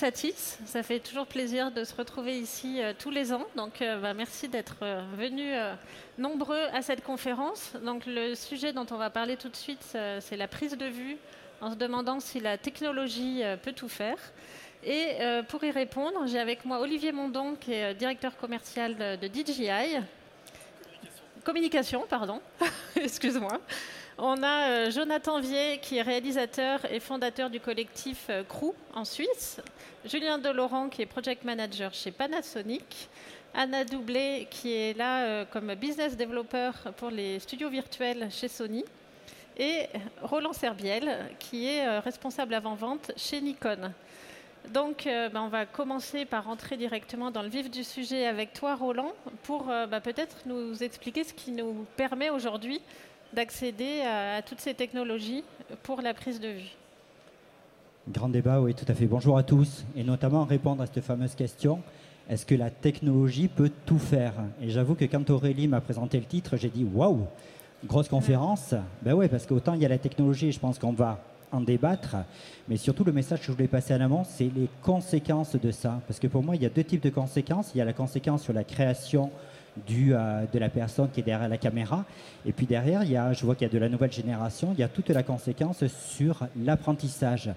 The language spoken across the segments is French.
bienvenue au Satis. Ça fait toujours plaisir de se retrouver ici euh, tous les ans. Donc euh, bah, merci d'être euh, venus nombreux à cette conférence. Donc le sujet dont on va parler tout de suite, c'est la prise de vue en se demandant si la technologie peut tout faire. Et pour y répondre, j'ai avec moi Olivier Mondon, qui est directeur commercial de DJI. Communication, pardon. Excuse-moi. On a Jonathan Vier, qui est réalisateur et fondateur du collectif Crew en Suisse. Julien Delorant, qui est project manager chez Panasonic. Anna Doublé, qui est là euh, comme business developer pour les studios virtuels chez Sony. Et Roland Serbiel, qui est responsable avant-vente chez Nikon. Donc, ben, on va commencer par rentrer directement dans le vif du sujet avec toi, Roland, pour ben, peut-être nous expliquer ce qui nous permet aujourd'hui d'accéder à, toutes ces technologies pour la prise de vue. Grand débat, oui, tout à fait. Bonjour à tous, et notamment répondre à cette fameuse question est-ce que la technologie peut tout faire? Et j'avoue que quand Aurélie m'a présenté le titre, j'ai dit waouh, grosse conférence. Ben oui, parce qu'autant il y a la technologie, je pense qu'on va en débattre, mais surtout le message que je voulais passer à l'amont, c'est les conséquences de ça. Parce que pour moi, il y a deux types de conséquences. Il y a la conséquence sur la création du, de la personne qui est derrière la caméra. Et puis derrière, il y a, je vois qu'il y a de la nouvelle génération, il y a toute la conséquence sur l'apprentissage.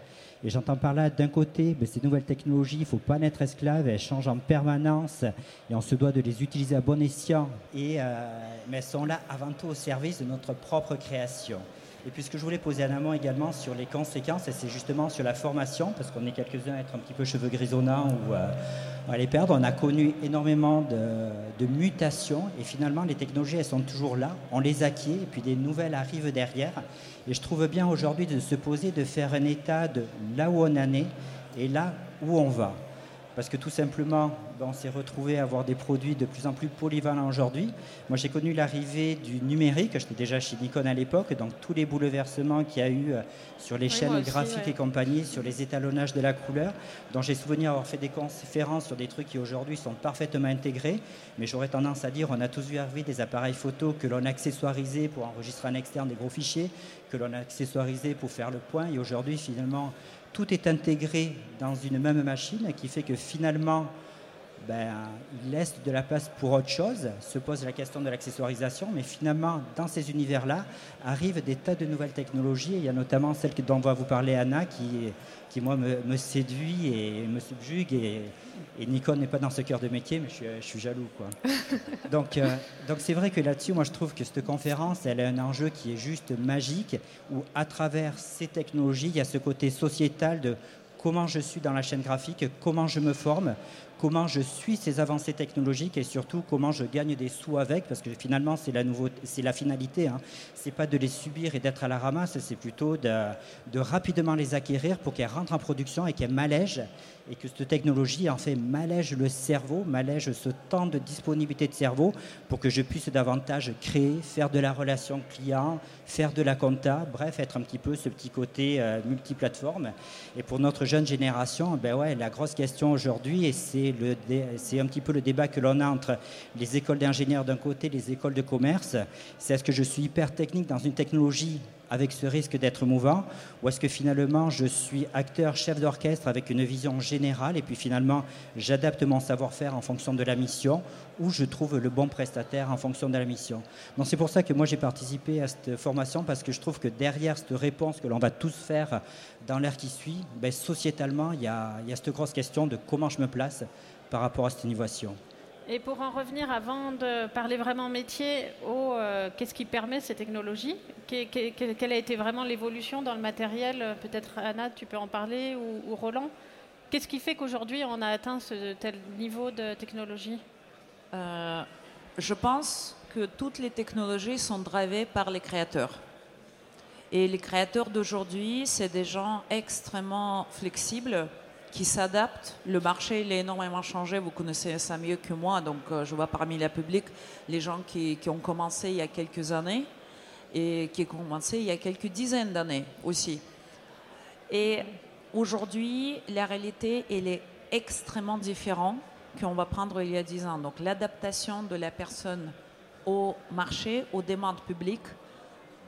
Et j'entends par là, d'un côté, ben, ces nouvelles technologies, il ne faut pas être esclave, elles changent en permanence et on se doit de les utiliser à bon escient. Et, euh, mais elles sont là avant tout au service de notre propre création. Et puis ce que je voulais poser en amont également sur les conséquences, c'est justement sur la formation, parce qu'on est quelques-uns à être un petit peu cheveux grisonnants ou euh, à les perdre. On a connu énormément de, mutations et finalement les technologies, elles sont toujours là, on les acquiert et puis des nouvelles arrivent derrière. Et je trouve bien aujourd'hui de se poser, de faire un état de là où on en est et là où on va parce que tout simplement, ben, on s'est retrouvé à avoir des produits de plus en plus polyvalents aujourd'hui. Moi, j'ai connu l'arrivée du numérique, j'étais déjà chez Nikon à l'époque, donc tous les bouleversements qu'il y a eu euh, sur les chaînes graphiques et compagnie, sur les étalonnages de la couleur, dont j'ai souvenir avoir fait des conférences sur des trucs qui aujourd'hui sont parfaitement intégrés, mais j'aurais tendance à dire, on a tous vu arriver des appareils photo que l'on accessoirisait pour enregistrer en externe des gros fichiers, que l'on a accessoirisé pour faire le point, et aujourd'hui, finalement, tout est intégré dans une même machine qui fait que finalement, ben, il laisse de la place pour autre chose, se pose la question de l'accessoirisation, mais finalement, dans ces univers-là, arrivent des tas de nouvelles technologies. Il y a notamment celle dont va vous parler Anna, qui, qui moi, me, séduit et me subjugue. Et, Nikon n'est pas dans ce cœur de métier, mais je suis, jaloux. Quoi. donc, euh, donc c'est vrai que là-dessus, moi, je trouve que cette conférence, elle a un enjeu qui est juste magique, où à travers ces technologies, il y a ce côté sociétal de comment je suis dans la chaîne graphique, comment je me forme, comment je suis ces avancées technologiques et surtout comment je gagne des sous avec, parce que finalement c'est la, finalité. Hein. C'est pas de les subir et d'être à la ramasse, c'est plutôt de, de, rapidement les acquérir pour qu'elles rentrent en production et qu'elles m'allègent et que cette technologie en fait m'allège le cerveau, m'allège ce temps de disponibilité de cerveau pour que je puisse davantage créer, faire de la relation client, faire de la compta, bref, être un petit peu ce petit côté euh, multiplateforme. Et pour notre jeune génération, ben ouais, la grosse question aujourd'hui, et c'est, c'est un petit peu le débat que l'on a entre les écoles d'ingénieurs d'un côté, les écoles de commerce, c'est est-ce que je suis hyper technique dans une technologie avec ce risque d'être mouvant Ou est-ce que finalement je suis acteur, chef d'orchestre avec une vision générale et puis finalement j'adapte mon savoir-faire en fonction de la mission ou je trouve le bon prestataire en fonction de la mission Donc c'est pour ça que moi j'ai participé à cette formation parce que je trouve que derrière cette réponse que l'on va tous faire dans l'ère qui suit, ben, sociétalement il y, a, il y a cette grosse question de comment je me place par rapport à cette innovation. Et pour en revenir, avant de parler vraiment métier, euh, qu'est-ce qui permet ces technologies? Quelle a été vraiment l'évolution dans le matériel? Peut-être Anna, tu peux en parler, ou, Roland? Qu'est-ce qui fait qu'aujourd'hui on a atteint ce tel niveau de technologie? Euh, Je pense que toutes les technologies sont drivées par les créateurs. Et les créateurs d'aujourd'hui, c'est des gens extrêmement flexibles qui s'adapte. Le marché, il est énormément changé. Vous connaissez ça mieux que moi. Donc, euh, je vois parmi la public les gens qui, qui, ont commencé il y a quelques années et qui ont commencé il y a quelques dizaines d'années aussi. Et aujourd'hui, la réalité, elle est extrêmement différente qu'on va prendre il y a dix ans. Donc, l'adaptation de la personne au marché, aux demandes publiques,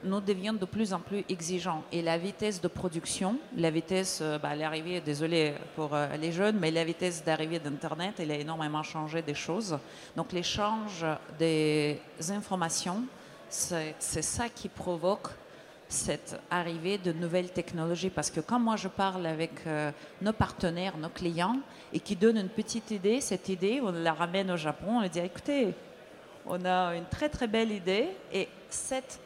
nous devions de plus en plus exigeants. Et la vitesse de production, la vitesse, euh, bah, l'arrivée, désolé pour euh, les jeunes, mais la vitesse d'arrivée d'Internet, elle a énormément changé des choses. Donc l'échange des informations, c'est ça qui provoque cette arrivée de nouvelles technologies. Parce que quand moi je parle avec euh, nos partenaires, nos clients, et qui donnent une petite idée, cette idée, on la ramène au Japon, on leur dit écoutez, on a une très très belle idée, et cette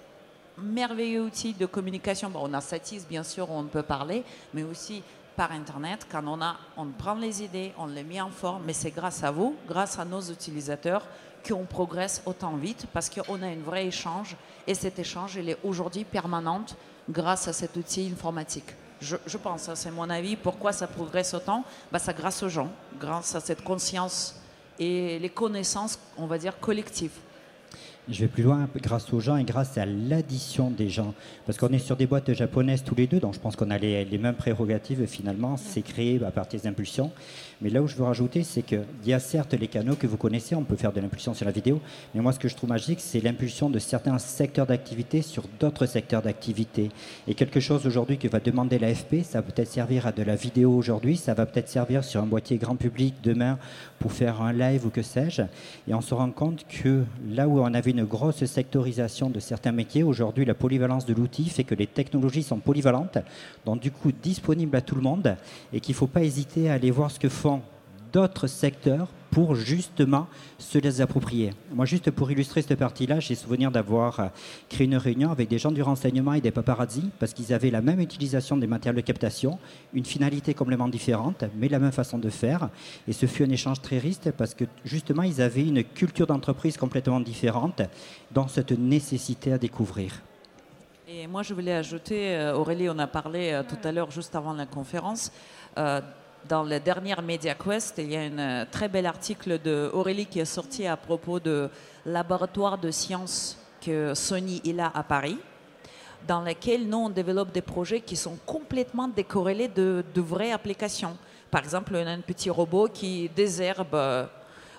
merveilleux outil de communication. Bon, on a Satis, bien sûr, on peut parler, mais aussi par Internet. Quand on a, on prend les idées, on les met en forme, mais c'est grâce à vous, grâce à nos utilisateurs, qu'on progresse autant vite parce qu'on a un vrai échange et cet échange, il est aujourd'hui permanente grâce à cet outil informatique. Je, pense, hein, c'est mon avis, pourquoi ça progresse autant? Bah, Ça grâce aux gens, grâce à cette conscience et les connaissances, on va dire, collectives. Je vais plus loin grâce aux gens et grâce à l'addition des gens. Parce qu'on est sur des boîtes japonaises tous les deux, donc je pense qu'on a les, mêmes prérogatives finalement. C'est créé à partir des impulsions. Mais là où je veux rajouter, c'est qu'il y a certes les canaux que vous connaissez, on peut faire de l'impulsion sur la vidéo, mais moi ce que je trouve magique, c'est l'impulsion de certains secteurs d'activité sur d'autres secteurs d'activité. Et quelque chose aujourd'hui que va demander l'AFP, ça va peut-être servir à de la vidéo aujourd'hui, ça va peut-être servir sur un boîtier grand public demain pour faire un live ou que sais-je. Et on se rend compte que là où on avait une grosse sectorisation de certains métiers. Aujourd'hui, la polyvalence de l'outil fait que les technologies sont polyvalentes, donc du coup disponibles à tout le monde, et qu'il ne faut pas hésiter à aller voir ce que font d'autres secteurs pour justement se les approprier. Moi, juste pour illustrer cette partie-là, j'ai souvenir d'avoir euh, créé une réunion avec des gens du renseignement et des paparazzi, parce qu'ils avaient la même utilisation des matériels de captation, une finalité complètement différente, mais la même façon de faire. Et ce fut un échange très riche, parce que justement, ils avaient une culture d'entreprise complètement différente dans cette nécessité à découvrir. Et moi, je voulais ajouter, euh, Aurélie, on a parlé euh, tout à l'heure, juste avant la conférence, dans la dernière MediaQuest, il y a un euh, très bel article de Aurélie qui est sorti à propos de laboratoire de sciences que Sony il a à Paris, dans lequel nous on développe des projets qui sont complètement décorrélés de, vraies applications. Par exemple, on a un petit robot qui désherbe euh,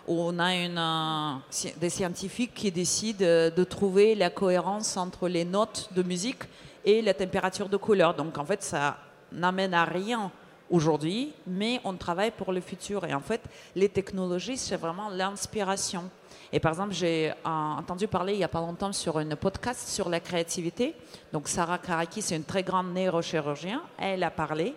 on a une, euh, des scientifiques qui décident de trouver la cohérence entre les notes de musique et la température de couleur. Donc en fait, ça n'amène à rien aujourd'hui, mais on travaille pour le futur. Et en fait, les technologies, c'est vraiment l'inspiration. Et par exemple, j'ai euh, entendu parler il n'y a pas longtemps sur une podcast sur la créativité. Donc Sarah Karaki, c'est une très grande neurochirurgien. Elle a parlé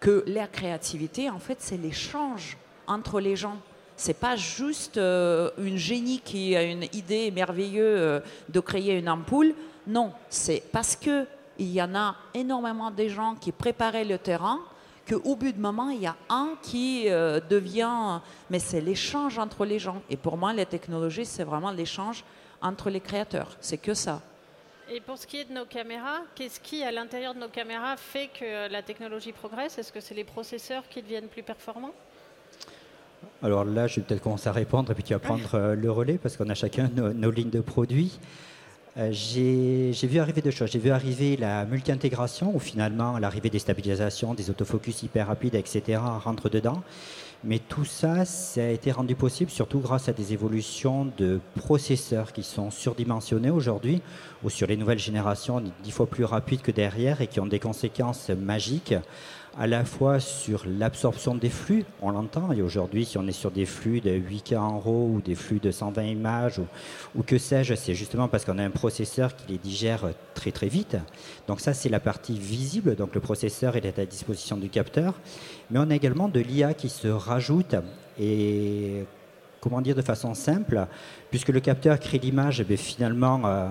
que la créativité, en fait, c'est l'échange entre les gens. C'est pas juste euh, une génie qui a une idée merveilleuse euh, de créer une ampoule. Non, c'est parce que il y en a énormément de gens qui préparaient le terrain qu'au bout de moment, il y a un qui euh, devient... Mais c'est l'échange entre les gens. Et pour moi, les technologies, c'est vraiment l'échange entre les créateurs. C'est que ça. Et pour ce qui est de nos caméras, qu'est-ce qui, à l'intérieur de nos caméras, fait que la technologie progresse? Est-ce que c'est les processeurs qui deviennent plus performants? Alors là, je vais peut-être commencer à répondre et puis tu vas prendre euh, le relais parce qu'on a chacun nos lignes de produits. Euh, j'ai vu arriver deux choses. J'ai vu arriver la multi-intégration, où finalement l'arrivée des stabilisations, des autofocus hyper rapides, etc., rentre dedans. Mais tout ça, ça a été rendu possible surtout grâce à des évolutions de processeurs qui sont surdimensionnés aujourd'hui, ou sur les nouvelles générations, dix fois plus rapides que derrière et qui ont des conséquences magiques à la fois sur l'absorption des flux, on l'entend, et aujourd'hui, si on est sur des flux de 8K en RAW ou des flux de 120 images ou, que sais-je, c'est justement parce qu'on a un processeur qui les digère très très vite. Donc ça, c'est la partie visible, donc le processeur est à disposition du capteur, mais on a également de l'IA qui se rajoute et comment dire de façon simple, puisque le capteur crée l'image, eh finalement, euh,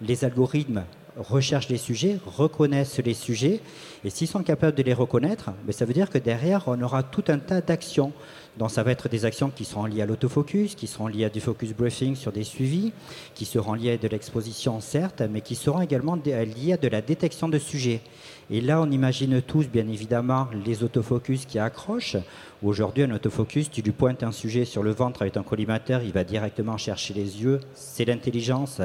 les algorithmes recherchent les sujets, reconnaissent les sujets, et s'ils sont capables de les reconnaître, ben, ça veut dire que derrière, on aura tout un tas d'actions. Donc ça va être des actions qui seront liées à l'autofocus, qui seront liées à du focus briefing sur des suivis, qui seront liées à de l'exposition certes, mais qui seront également liées à de la détection de sujets. Et là, on imagine tous, bien évidemment, les autofocus qui accrochent. Aujourd'hui, un autofocus, tu lui pointes un sujet sur le ventre avec un collimateur, il va directement chercher les yeux. C'est l'intelligence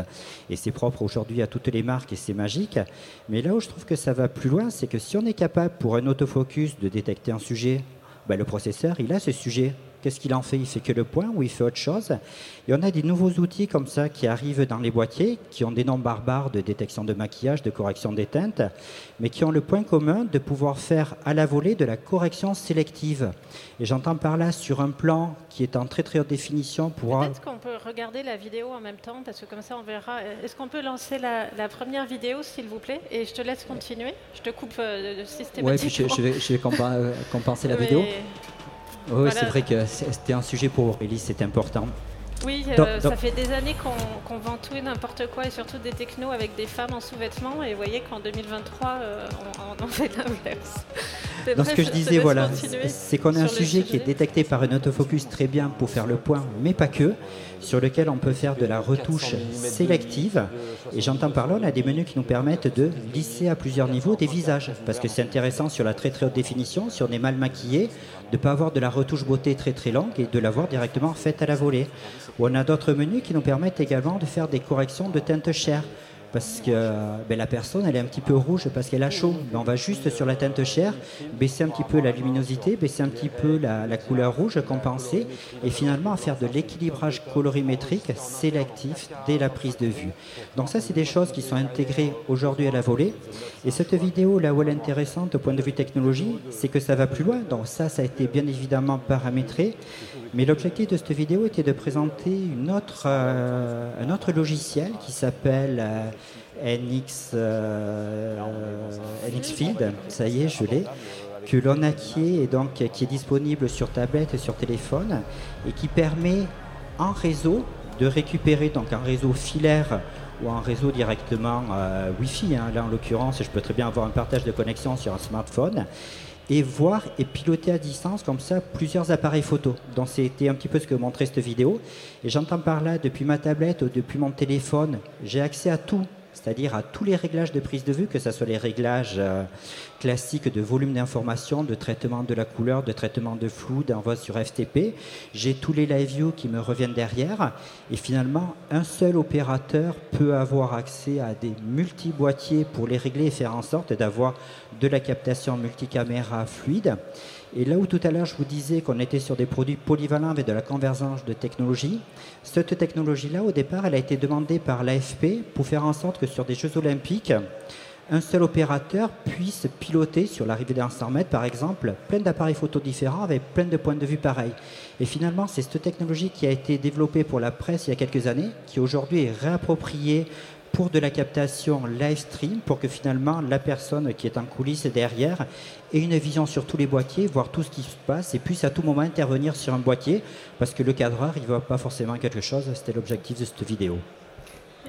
et c'est propre aujourd'hui à toutes les marques et c'est magique. Mais là où je trouve que ça va plus loin, c'est que si on est capable pour un autofocus de détecter un sujet, ben, le processeur, il a ce sujet Qu'est-ce qu'il en fait? Il fait que le point ou il fait autre chose? Et on a des nouveaux outils comme ça qui arrivent dans les boîtiers, qui ont des noms barbares de détection de maquillage, de correction des teintes, mais qui ont le point commun de pouvoir faire à la volée de la correction sélective. Et j'entends par là sur un plan qui est en très très haute définition pour... Peut-être qu'on peut regarder la vidéo en même temps, parce que comme ça on verra. Est-ce qu'on peut lancer la, première vidéo, s'il vous plaît? Et je te laisse continuer. Je te coupe euh, systématiquement. Oui, je, vais, je vais euh, compenser la vidéo. Oui, c'est vrai que c'était un sujet pour Aurélie, c'est important. Oui, euh, ça fait des années qu'on vend tout et n'importe quoi, et surtout des technos avec des femmes en sous-vêtements, et vous voyez qu'en 2023, euh, on, en fait l'inverse. Donc ce que je disais, voilà, c'est qu'on a un sujet, qui est détecté par un autofocus très bien pour faire le point, mais pas que, sur lequel on peut faire de la retouche sélective. Et j'entends par là, on a des menus qui nous permettent de lisser à plusieurs niveaux des visages, parce que c'est intéressant sur la très très haute définition, si on est mal maquillé, de ne pas avoir de la retouche beauté très très longue et de l'avoir directement faite à la volée. Ou on a d'autres menus qui nous permettent également de faire des corrections de teinte chair parce que ben, la personne elle est un petit peu rouge parce qu'elle a chaud. Ben, on va juste sur la teinte chair, baisser un petit peu la luminosité, baisser un petit peu la, couleur rouge, compenser, et finalement faire de l'équilibrage colorimétrique sélectif dès la prise de vue. Donc ça c'est des choses qui sont intégrées aujourd'hui à la volée. Et cette vidéo là où elle est intéressante au point de vue technologie, c'est que ça va plus loin. Donc ça, ça a été bien évidemment paramétré. Mais l'objectif de cette vidéo était de présenter euh, un autre logiciel qui s'appelle euh, NX, euh, NX Field, ça y est, je l'ai, que l'on acquiert et donc qui est disponible sur tablette et sur téléphone et qui permet en réseau de récupérer donc un réseau filaire ou un réseau directement Wi-Fi. Hein. Là, en l'occurrence, je peux très bien avoir un partage de connexion sur un smartphone et voir et piloter à distance comme ça plusieurs appareils photo. Donc c'était un petit peu ce que montrait cette vidéo. Et j'entends par là, depuis ma tablette ou depuis mon téléphone, j'ai accès à tout c'est-à-dire à tous les réglages de prise de vue, que ce soit les réglages euh, classiques de volume d'information, de traitement de la couleur, de traitement de flou, d'envoi sur FTP. J'ai tous les live view qui me reviennent derrière. Et finalement, un seul opérateur peut avoir accès à des multi-boîtiers pour les régler et faire en sorte d'avoir de la captation multicaméra fluide. Et là où tout à l'heure je vous disais qu'on était sur des produits polyvalents avec de la convergence de technologies, cette technologie-là, au départ, elle a été demandée par l'AFP pour faire en sorte que sur des Jeux olympiques, un seul opérateur puisse piloter sur l'arrivée d'un 100 mètres, par exemple, plein d'appareils photo différents avec plein de points de vue pareils. Et finalement, c'est cette technologie qui a été développée pour la presse il y a quelques années, qui aujourd'hui est réappropriée pour de la captation live stream, pour que finalement la personne qui est en coulisses derrière ait une vision sur tous les boîtiers, voir tout ce qui se passe et puisse à tout moment intervenir sur un boîtier, parce que le cadreur, il ne voit pas forcément quelque chose. C'était l'objectif de cette vidéo.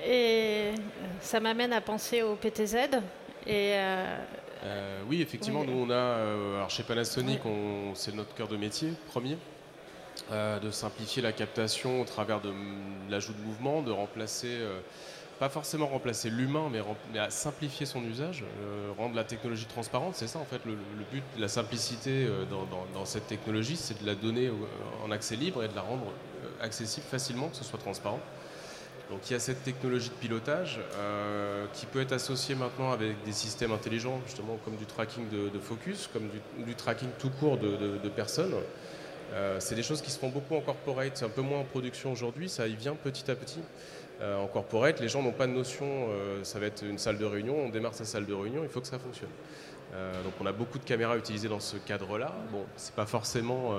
Et ça m'amène à penser au PTZ. Et euh, euh, oui, effectivement, nous on a, euh, alors chez Panasonic, c'est notre cœur de métier premier. de simplifier la captation au travers de l'ajout de mouvement, de remplacer pas forcément remplacer l'humain, mais, à simplifier son usage, euh, rendre la technologie transparente. C'est ça en fait le, but, la simplicité euh, dans, cette technologie, c'est de la donner en accès libre et de la rendre euh, accessible facilement, que ce soit transparent. Donc il y a cette technologie de pilotage qui peut être associée maintenant avec des systèmes intelligents, justement comme du tracking de, focus, comme du, tracking tout court de, de personnes. c'est des choses qui se font beaucoup en corporate, c'est un peu moins en production aujourd'hui, ça y vient petit à petit. Euh, en corporate, les gens n'ont pas de notion, euh, ça va être une salle de réunion, on démarre sa salle de réunion, il faut que ça fonctionne. Euh, donc on a beaucoup de caméras utilisées dans ce cadre-là. Bon, c'est pas forcément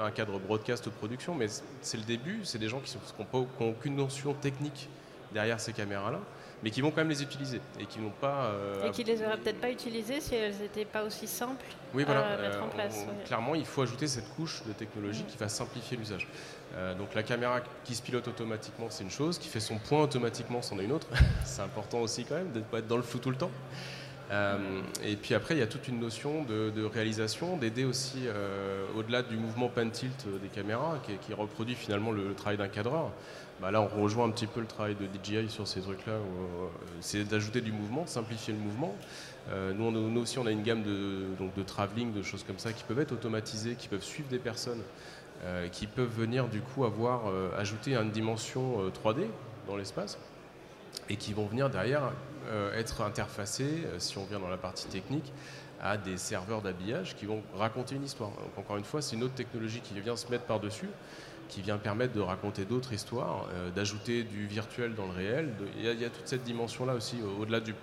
un cadre broadcast ou production, mais c'est le début. C'est des gens qui n'ont aucune notion technique derrière ces caméras-là mais qui vont quand même les utiliser et qui n'ont pas. Euh, et qui les auraient peut-être pas utilisées si elles n'étaient pas aussi simples oui, voilà, à mettre en euh, place. Clairement, il faut ajouter cette couche de technologie qui va simplifier l'usage. Euh, donc la caméra qui se pilote automatiquement, c'est une chose, qui fait son point automatiquement, c'en est une autre. c'est important aussi quand même de ne pas être dans le flou tout le temps. et puis après, il y a toute une notion de, réalisation, d'aider aussi au-delà du mouvement pan tilt des caméras, qui, reproduit finalement le travail d'un cadreur. Bah là, on rejoint un petit peu le travail de DJI sur ces trucs-là. Euh, c'est d'ajouter du mouvement, de simplifier le mouvement. Euh, nous, aussi, on a une gamme de, donc, de travelling, de choses comme ça, qui peuvent être automatisées, qui peuvent suivre des personnes, euh, qui peuvent venir du coup avoir ajouter une dimension 3D dans l'espace, et qui vont venir derrière être interfacées, si on vient dans la partie technique, à des serveurs d'habillage qui vont raconter une histoire. Encore une fois, c'est une autre technologie qui vient se mettre par-dessus, qui vient permettre de raconter d'autres histoires, euh, d'ajouter du virtuel dans le réel. Il y, a toute cette dimension-là aussi, au-delà de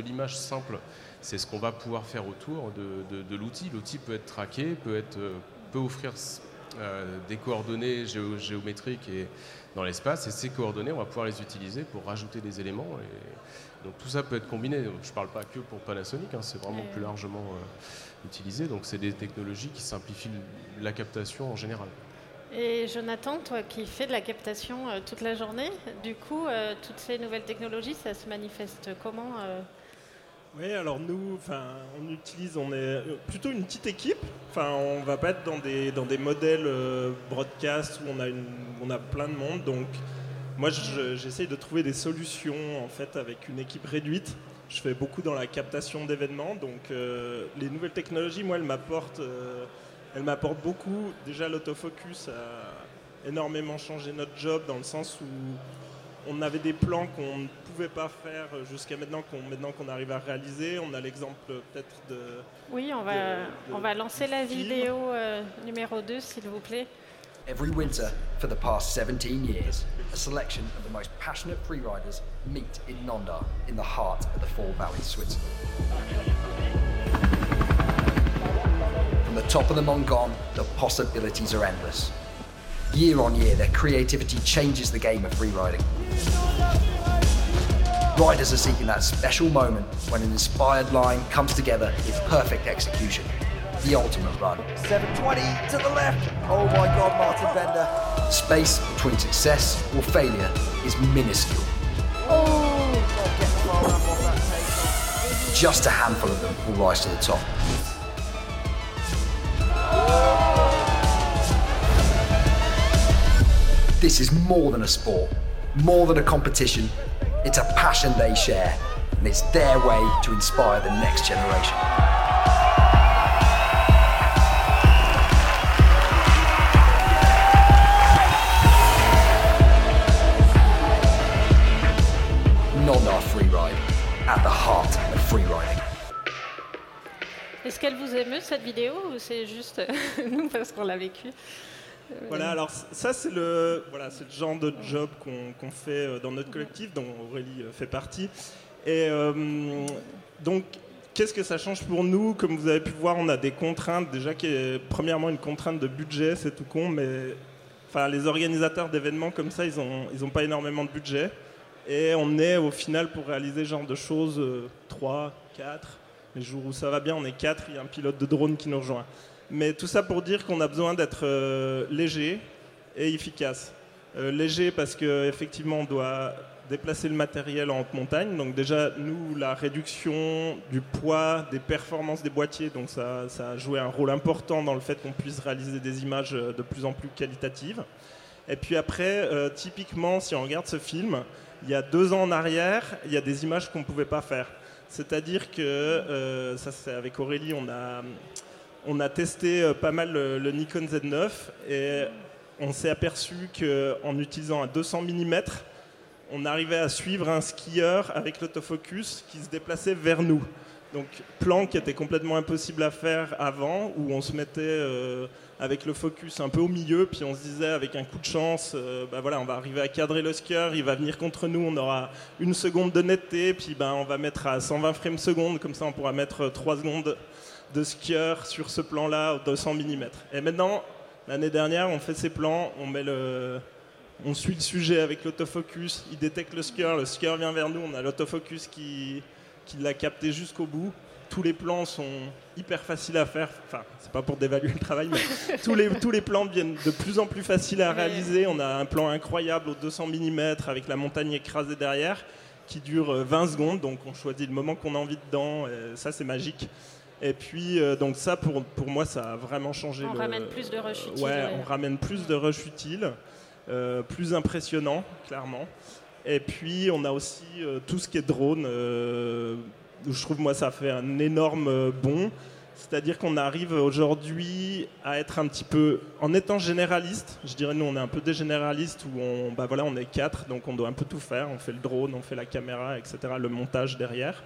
l'image simple, c'est ce qu'on va pouvoir faire autour de, l'outil. L'outil peut être traqué, peut, être, euh, peut offrir euh, des coordonnées géométriques et dans l'espace, et ces coordonnées, on va pouvoir les utiliser pour rajouter des éléments. Et donc tout ça peut être combiné. Je ne parle pas que pour Panasonic, hein, c'est vraiment plus largement euh, utilisé. Donc c'est des technologies qui simplifient la captation en général. Et Jonathan, toi qui fais de la captation euh, toute la journée, du coup, euh, toutes ces nouvelles technologies, ça se manifeste comment oui, alors nous, on utilise, on est plutôt une petite équipe. Enfin, on va pas être dans des, dans des modèles euh, broadcast où on a, on a plein de monde. Donc, moi, j'essaye de trouver des solutions en fait avec une équipe réduite. Je fais beaucoup dans la captation d'événements. Donc, euh, les nouvelles technologies, moi, elles m'apportent, euh, elles m'apportent beaucoup. Déjà, l'autofocus a énormément changé notre job dans le sens où on avait des plans qu'on pouvait pas faire jusqu'à maintenant qu'on maintenant qu'on arrive à réaliser. On a l'exemple peut-être de. Oui, on va, on va lancer la vidéo euh, numéro 2, s'il vous plaît. Every winter for the past 17 years, a selection of the most passionate freeriders meet in Nonda, in the heart of the Four Valleys, Switzerland. From the top of the Mongon, the possibilities are endless. Year on year, their creativity changes the game of freeriding. Riders are seeking that special moment when an inspired line comes together in perfect execution. The ultimate run. 720 to the left. Oh my god, Martin Bender. Space between success or failure is minuscule. Oh, Just a handful of them will rise to the top. This is more than a sport, more than a competition. It's a passion they share, and it's their way to inspire the next generation. Nondar Freeride, at the heart of freeriding. Est-ce qu'elle vous émeut cette vidéo ou c'est juste nous parce qu'on l'a vécu Voilà, alors ça c'est le, voilà, le genre de job qu'on fait euh, dans notre collectif, dont Aurélie euh, fait partie. Et euh, donc, qu'est-ce que ça change pour nous? Comme vous avez pu voir, on a des contraintes. Déjà, qui est, premièrement, une contrainte de budget, c'est tout con, mais enfin, les organisateurs d'événements comme ça, ils n'ont ils ont pas énormément de budget. Et on est au final pour réaliser ce genre de choses 3, 4. Les jours où ça va bien, on est 4, il y a un pilote de drone qui nous rejoint. Mais tout ça pour dire qu'on a besoin d'être euh, léger et efficace. Euh, léger parce qu'effectivement on doit déplacer le matériel en haute montagne. Donc déjà, nous, la réduction du poids, des performances des boîtiers, donc ça, ça a joué un rôle important dans le fait qu'on puisse réaliser des images euh, de plus en plus qualitatives. Et puis après, typiquement, si on regarde ce film, il y a deux ans en arrière, il y a des images qu'on ne pouvait pas faire. C'est-à-dire que, ça c'est avec Aurélie, on a on a testé euh, pas mal le, Nikon Z9 et on s'est aperçu qu'en utilisant un 200 mm, on arrivait à suivre un skieur avec l'autofocus qui se déplaçait vers nous. Donc plan qui était complètement impossible à faire avant, où on se mettait euh, avec le focus un peu au milieu, puis on se disait avec un coup de chance, euh, bah voilà, on va arriver à cadrer le skieur, il va venir contre nous, on aura une seconde de netteté, puis ben, on va mettre à 120 frames secondes, comme ça on pourra mettre 3 secondes de skieurs sur ce plan-là, 200 mm. Et maintenant, l'année dernière, on fait ces plans, on, met le, on suit le sujet avec l'autofocus, il détecte le skieur, le skieur vient vers nous, on a l'autofocus qui, qui l'a capté jusqu'au bout. Tous les plans sont hyper faciles à faire. Enfin, c'est pas pour dévaluer le travail, mais tous les, tous les plans deviennent de plus en plus faciles à réaliser. On a un plan incroyable aux 200 mm avec la montagne écrasée derrière qui dure 20 secondes. Donc on choisit le moment qu'on a envie dedans. Et ça, c'est magique. Et puis, euh, donc ça, pour, pour moi, ça a vraiment changé. On ramène plus de rush utiles. Ouais, on ramène plus de rush utiles, euh, plus impressionnant, clairement. Et puis, on a aussi euh, tout ce qui est drone. je trouve, moi, ça fait un énorme bond. C'est-à-dire qu'on arrive aujourd'hui à être un petit peu, en étant généraliste, je dirais nous on est un peu des généralistes où on, bah voilà, on est quatre, donc on doit un peu tout faire. On fait le drone, on fait la caméra, etc., le montage derrière.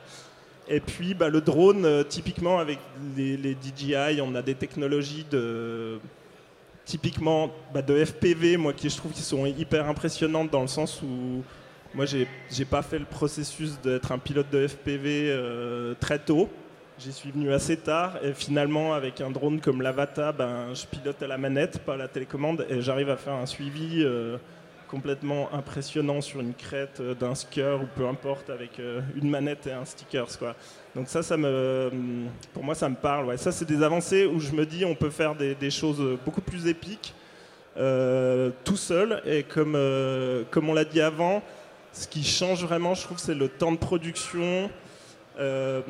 Et puis bah, le drone, euh, typiquement avec les, DJI, on a des technologies de typiquement bah, de FPV, moi qui je trouve qu'ils sont hyper impressionnantes dans le sens où moi j'ai pas fait le processus d'être un pilote de FPV euh, très tôt. J'y suis venu assez tard et finalement avec un drone comme l'Avata, ben, je pilote à la manette, pas à la télécommande et j'arrive à faire un suivi euh, complètement impressionnant sur une crête euh, d'un skier ou peu importe avec euh, une manette et un sticker. Quoi. Donc ça, ça me, pour moi, ça me parle. Ouais. Ça, c'est des avancées où je me dis on peut faire des, choses beaucoup plus épiques euh, tout seul. Et comme, euh, comme on l'a dit avant, ce qui change vraiment, je trouve, c'est le temps de production euh,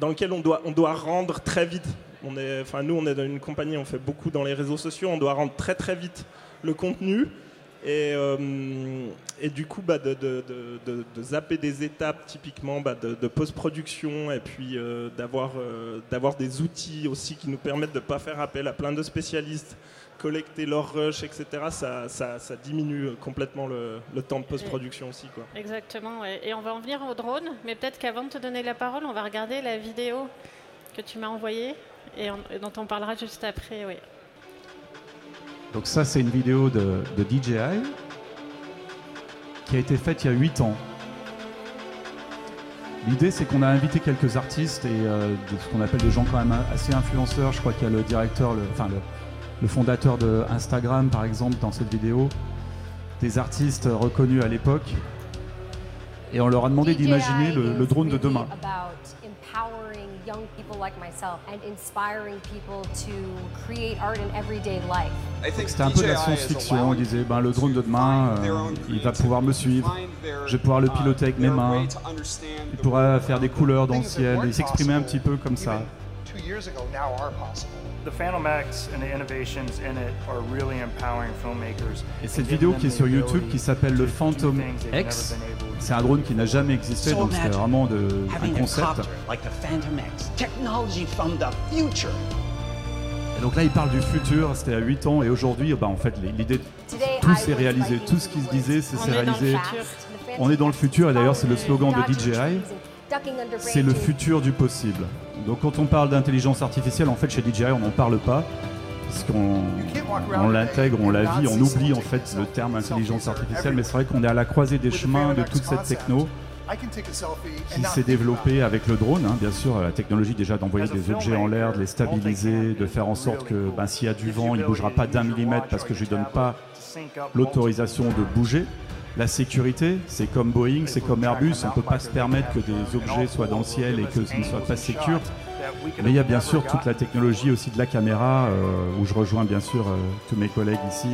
dans lequel on doit, on doit rendre très vite. On est, enfin, nous, on est dans une compagnie, on fait beaucoup dans les réseaux sociaux, on doit rendre très très vite le contenu. Et, euh, et du coup, bah, de, zapper des étapes typiquement bah, de, post-production et puis euh, d'avoir euh, d'avoir des outils aussi qui nous permettent de ne pas faire appel à plein de spécialistes, collecter leurs rushs, etc. Ça, diminue complètement le, temps de post-production aussi. Quoi. Exactement, et on va en venir au drone, mais peut-être qu'avant de te donner la parole, on va regarder la vidéo que tu m'as envoyée et, et dont on parlera juste après. Oui. Donc ça, c'est une vidéo de, de DJI qui a été faite il y a 8 ans. L'idée, c'est qu'on a invité quelques artistes et euh, de ce qu'on appelle des gens quand même assez influenceurs. Je crois qu'il y a le directeur, le, enfin le, le fondateur de Instagram, par exemple, dans cette vidéo. Des artistes reconnus à l'époque. Et on leur a demandé d'imaginer le, le drone de demain. Like myself and inspiring people to create art in everyday life. C'était un peu de la science-fiction. On disait, ben, le drone de demain, euh, il va pouvoir me suivre. Je vais pouvoir le piloter avec mes mains. Il pourra faire des couleurs dans le ciel et s'exprimer un petit peu comme ça. The Phantom X and the innovations in it are really empowering filmmakers. Et cette vidéo qui est sur YouTube qui s'appelle le Phantom X, c'est un drone qui n'a jamais existé, donc c'était vraiment de, un concept. like the Phantom X, technology from the future. Et donc là, il parle du futur, c'était à 8 ans, et aujourd'hui, bah, en fait, l'idée, tout s'est réalisé, tout ce qui se disait, c'est réalisé. On est dans le futur, et d'ailleurs, c'est le slogan de DJI, c'est le futur du possible. Donc quand on parle d'intelligence artificielle, en fait, chez DJI, on n'en parle pas, puisqu'on on l'intègre, on la vit, on oublie en fait le terme intelligence artificielle, mais c'est vrai qu'on est à la croisée des chemins de toute cette techno qui s'est développée avec le drone, hein, bien sûr, la technologie déjà d'envoyer des objets en l'air, de les stabiliser, de faire en sorte que ben, s'il y a du vent, il ne bougera pas d'un millimètre parce que je lui donne pas l'autorisation de bouger. La sécurité, c'est comme Boeing, c'est comme Airbus, on ne peut pas se permettre que des objets soient dans le ciel et que ce ne soit pas sécure. Mais il y a bien sûr toute la technologie aussi de la caméra, euh, où je rejoins bien sûr euh, tous mes collègues ici,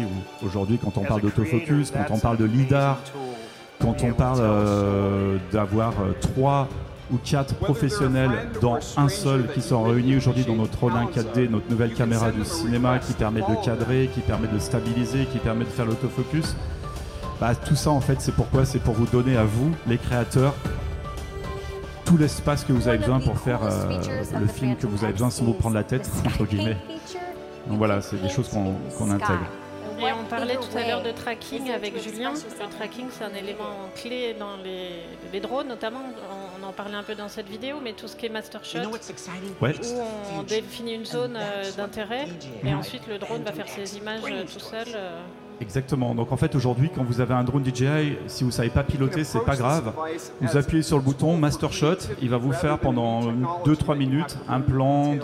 aujourd'hui quand on parle d'autofocus, quand on parle de LIDAR, quand on parle euh, d'avoir trois ou quatre professionnels dans un seul qui sont réunis aujourd'hui dans notre Ronin 4D, notre nouvelle caméra du cinéma qui permet de cadrer, qui permet de stabiliser, qui permet de faire l'autofocus. Bah, tout ça en fait c'est pourquoi C'est pour vous donner à vous, les créateurs, tout l'espace que vous avez besoin pour faire euh, le film que vous avez besoin sans vous prendre la tête, entre guillemets. Donc voilà, c'est des choses qu'on qu'on intègre. Et on parlait tout à l'heure de tracking avec Julien. Le tracking, c'est un élément clé dans les, les drones, notamment. On, on en parlait un peu dans cette vidéo, mais tout ce qui est master shot, Ouais. où on définit une zone euh, d'intérêt, et ensuite le drone va faire ses images euh, tout seul. Exactement. Donc en fait aujourd'hui, quand vous avez un drone DJI, si vous savez pas piloter, c'est pas grave. Vous appuyez sur le bouton Master Shot, il va vous faire pendant 2-3 minutes un plan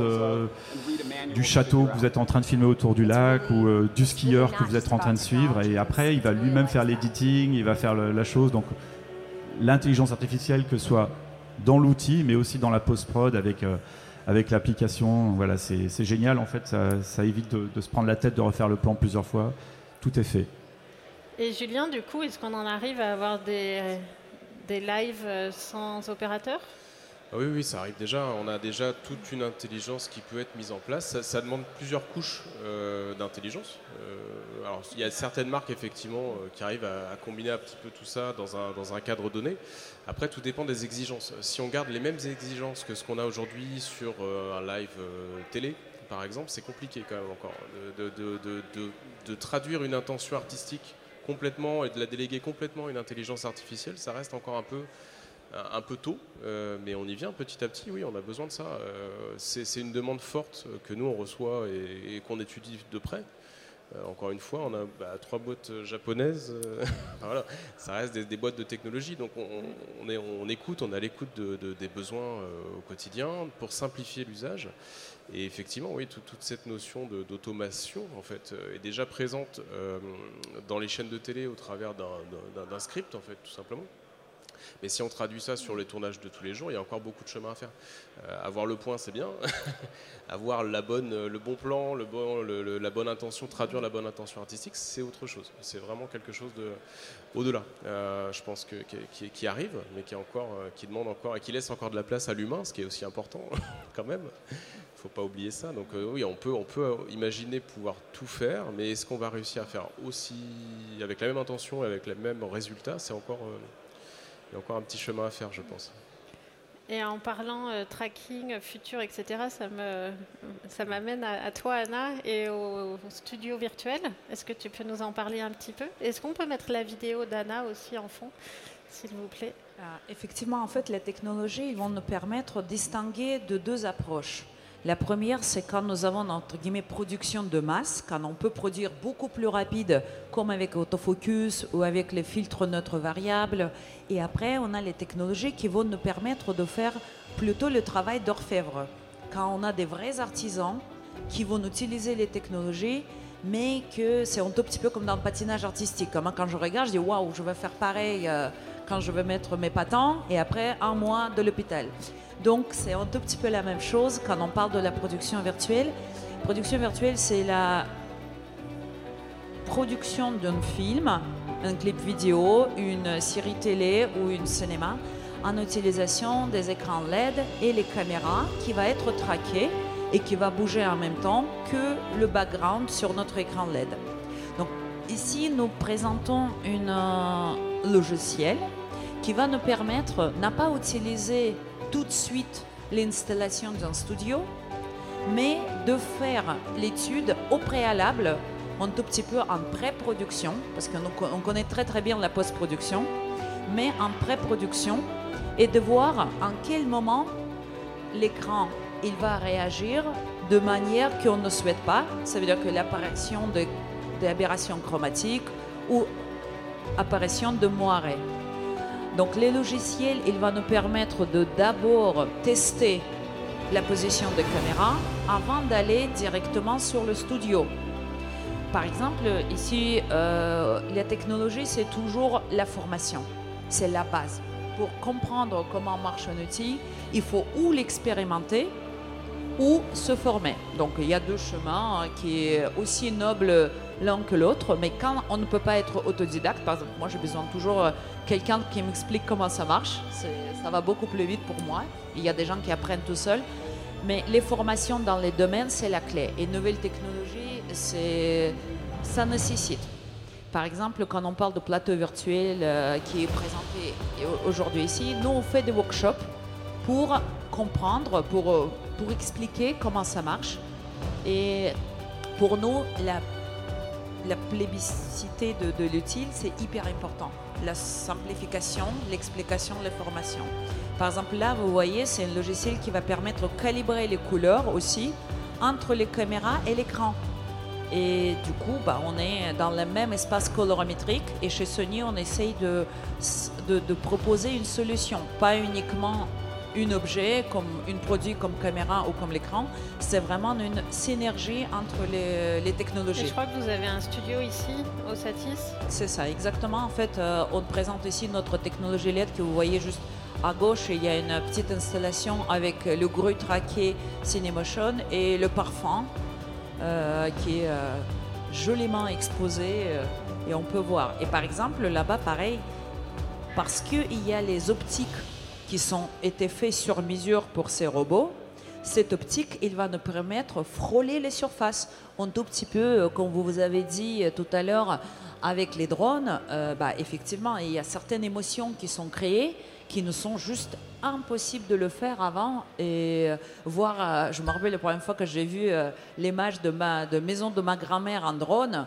du château que vous êtes en train de filmer autour du lac ou euh, du skieur que vous êtes en train de suivre. Et après, il va lui-même faire l'editing, il va faire la chose. Donc l'intelligence artificielle, que ce soit dans l'outil, mais aussi dans la post-prod avec, euh, avec l'application, voilà, c'est génial en fait. Ça, évite de se prendre la tête, de refaire le plan plusieurs fois. Tout est fait. Et Julien, du coup, est-ce qu'on en arrive à avoir des, des lives euh, sans opérateur? Ah oui, oui, ça arrive déjà. On a déjà toute une intelligence qui peut être mise en place. Ça, ça demande plusieurs couches euh, d'intelligence. Euh, alors, il y a certaines marques, effectivement, euh, qui arrivent à, à combiner un petit peu tout ça dans un, dans un cadre donné. Après, tout dépend des exigences. Si on garde les mêmes exigences que ce qu'on a aujourd'hui sur euh, un live euh, télé, par exemple, c'est compliqué quand même encore de, traduire une intention artistique complètement et de la déléguer complètement à une intelligence artificielle. Ça reste encore un peu un peu tôt, mais on y vient petit à petit, oui, on a besoin de ça. c'est une demande forte que nous, on reçoit et qu'on étudie de près. Euh, encore une fois, on a bah, trois boîtes japonaises. Euh, voilà, ça reste des, boîtes de technologie. Donc on, écoute, on a l'écoute des besoins euh, au quotidien pour simplifier l'usage. Et effectivement, oui, toute cette notion d'automation en fait est déjà présente dans les chaînes de télé au travers d'un script en fait, tout simplement. Mais si on traduit ça sur les tournages de tous les jours, il y a encore beaucoup de chemin à faire. Euh, avoir le point, c'est bien. avoir la bonne, le bon plan, la bonne intention, traduire la bonne intention artistique, c'est autre chose. C'est vraiment quelque chose de au-delà. Euh, je pense que qui, arrive, mais euh, qui demande encore et qui laisse encore de la place à l'humain, ce qui est aussi important quand même. Il ne faut pas oublier ça. Donc oui, on peut, on peut imaginer pouvoir tout faire, mais est-ce qu'on va réussir à faire aussi avec la même intention et avec les mêmes résultats C'est encore il y a encore un petit chemin à faire, je pense. Et en parlant euh, tracking, futur, etc., ça, me, ça m'amène à, toi, Anna, et au, studio virtuel. Est-ce que tu peux nous en parler un petit peu? Est-ce qu'on peut mettre la vidéo d'Anna aussi en fond, s'il vous plaît? Ah, Effectivement, en fait, les technologies ils vont nous permettre de distinguer de deux approches. La première, c'est quand nous avons guillemets production de masse, quand on peut produire beaucoup plus rapide, comme avec autofocus ou avec les filtres neutres variables. Et après, on a les technologies qui vont nous permettre de faire plutôt le travail d'orfèvre. Quand on a des vrais artisans qui vont utiliser les technologies, mais que c'est un tout petit peu comme dans le patinage artistique. Quand je regarde, je dis waouh, je vais faire pareil euh, quand je vais mettre mes patins, et après un mois de l'hôpital. Donc c'est un tout petit peu la même chose quand on parle de la production virtuelle. Production virtuelle, c'est la production d'un film, un clip vidéo, une série télé ou une cinéma en utilisation des écrans LED et les caméras qui va être traquées et qui va bouger en même temps que le background sur notre écran LED. Donc ici, nous présentons un euh, logiciel qui va nous permettre, n'a pas utiliser tout de suite l'installation d'un studio, mais de faire l'étude au préalable, un tout petit peu en pré-production, parce qu'on connaît très très bien la post-production, mais en pré-production, et de voir en quel moment l'écran il va réagir de manière qu'on ne souhaite pas. Ça veut dire que l'apparition d'aberrations chromatiques ou apparition de moiré. Donc les logiciels, il va nous permettre de d'abord tester la position de caméra avant d'aller directement sur le studio. Par exemple, ici, euh, la technologie, c'est toujours la formation. C'est la base. Pour comprendre comment marche un outil, il faut ou l'expérimenter ou se former. Donc il y a deux chemins hein, qui est aussi noble l'un que l'autre, mais quand on ne peut pas être autodidacte, par exemple, moi j'ai besoin toujours euh, quelqu'un qui m'explique comment ça marche, ça va beaucoup plus vite pour moi. Il y a des gens qui apprennent tout seuls, mais les formations dans les domaines, c'est la clé. Et nouvelles technologies, ça nécessite. Par exemple, quand on parle de plateau virtuel euh, qui est présenté aujourd'hui ici, nous on fait des workshops pour comprendre, pour, euh, pour expliquer comment ça marche. Et pour nous, la la plébiscité de, l'utile, c'est hyper important. La simplification, l'explication, l'information. Par exemple, là, vous voyez, c'est un logiciel qui va permettre de calibrer les couleurs aussi entre les caméras et l'écran. Et du coup, bah, on est dans le même espace colorimétrique. Et chez Sony, on essaye de, de, de proposer une solution, pas uniquement un objet, comme un produit comme caméra ou comme l'écran. C'est vraiment une synergie entre les, technologies. je crois que vous avez un studio ici au Satis. C'est ça, exactement. En fait, euh, on présente ici notre technologie LED que vous voyez juste à gauche. Il y a une petite installation avec le grue traqué Cinemotion et le parfum euh, qui est euh, joliment exposé et on peut voir. Et par exemple, là-bas, pareil, parce qu'il y a les optiques qui sont été faits sur mesure pour ces robots, cette optique, il va nous permettre de frôler les surfaces. Un tout petit peu, euh, comme vous avez dit euh, tout à l'heure, avec les drones, euh, bah, effectivement, il y a certaines émotions qui sont créées qui nous sont juste impossibles de le faire avant. Et voir, je me rappelle la première fois que j'ai vu l'image de, ma, de maison de ma grand-mère en drone,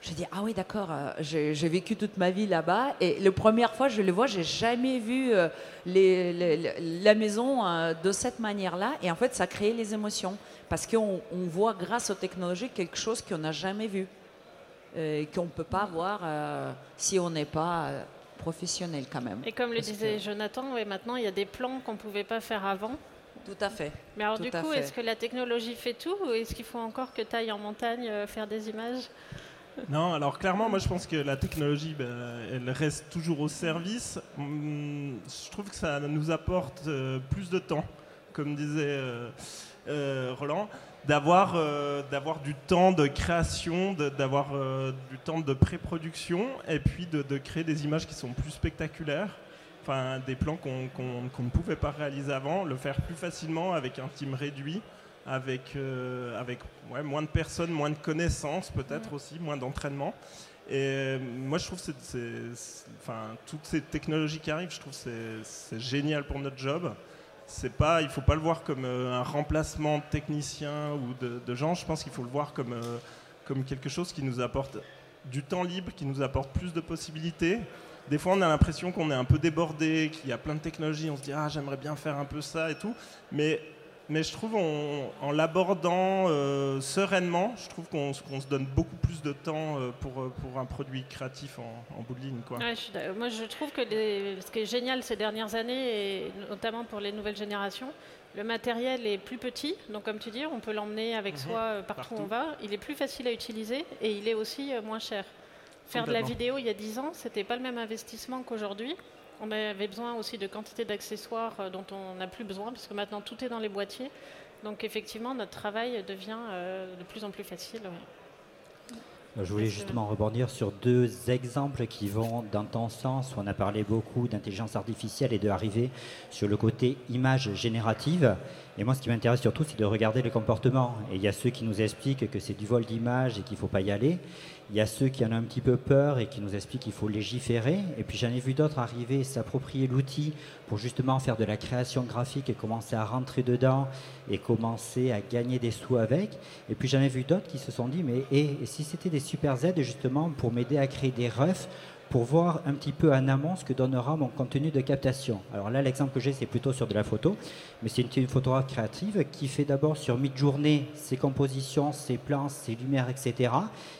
J'ai dit, ah oui, d'accord, euh, j'ai vécu toute ma vie là-bas. Et la première fois, je le vois, j'ai jamais vu euh, les- les- les- la maison euh, de cette manière-là. Et en fait, ça crée les émotions. Parce qu'on on voit, grâce aux technologies, quelque chose qu'on n'a jamais vu. euh, qu'on ne peut pas voir euh, si on n'est pas professionnel quand même. Et comme le disait que- Jonathan, ouais, maintenant il y a des plans qu'on ne pouvait pas faire avant. Tout à fait. Mais alors Tout du coup, est-ce que la technologie fait tout ou est-ce qu'il faut encore que tu ailles en montagne euh, faire des images? Non, alors clairement, moi je pense que la technologie, ben, elle reste toujours au service. Hum, Je trouve que ça nous apporte euh, plus de temps, comme disait euh, euh, Roland, d'avoir du temps de création, d'avoir du temps de pré-production, et puis de, créer des images qui sont plus spectaculaires. Des plans qu'on ne pouvait pas réaliser avant, le faire plus facilement avec un team réduit avec, euh, avec ouais, moins de personnes, moins de connaissances peut-être aussi, moins d'entraînement. Et euh, moi, je trouve que enfin, toutes ces technologies qui arrivent, je trouve que c'est- génial pour notre job. C'est pas, il faut pas le voir comme euh, un remplacement de technicien ou de, de gens. Je pense qu'il faut le voir comme, euh, comme quelque chose qui nous apporte du temps libre, qui nous apporte plus de possibilités. Des fois, on a l'impression qu'on est un peu débordé, qu'il y a plein de technologies. On se dit ah j'aimerais bien faire un peu ça et tout. Mais mais je trouve on- en l'abordant euh, sereinement, je trouve qu'on se donne beaucoup plus de temps euh, pour, euh, pour un produit créatif en, en bout de ligne. Quoi. Ouais, je suis d'accord. Moi, je trouve que les- ce qui est génial ces dernières années, et notamment pour les nouvelles générations, le matériel est plus petit. Donc, comme tu dis, on peut l'emmener avec Mhm. soi euh, partout, où on va. Il est plus facile à utiliser et il est aussi moins cher. Faire de la vidéo il y a 10 ans, c'était pas le même investissement qu'aujourd'hui. On avait besoin aussi de quantité d'accessoires euh, dont on n'a plus besoin, puisque maintenant tout est dans les boîtiers. Donc, effectivement, notre travail devient euh, de plus en plus facile. ouais. Je voulais justement rebondir sur deux exemples qui vont dans ton sens. On a parlé beaucoup d'intelligence artificielle et de arriver sur le côté image générative. Et moi, ce qui m'intéresse surtout, c'est de regarder les comportements. Et il y a ceux qui nous expliquent que c'est du vol d'image et qu'il ne faut pas y aller. Il y a ceux qui en ont un petit peu peur et qui nous expliquent qu'il faut légiférer. Et puis j'en ai vu d'autres arriver, s'approprier l'outil pour justement faire de la création graphique et commencer à rentrer dedans et commencer à gagner des sous avec. Et puis j'en ai vu d'autres qui se sont dit, mais et, et si c'était des super aides justement pour m'aider à créer des refs pour voir un petit peu en amont ce que donnera mon contenu de captation. Alors là, l'exemple que j'ai, c'est plutôt sur de la photo, mais c'est une, photographe créative qui fait d'abord sur Midjourney ses compositions, ses plans, ses lumières, etc.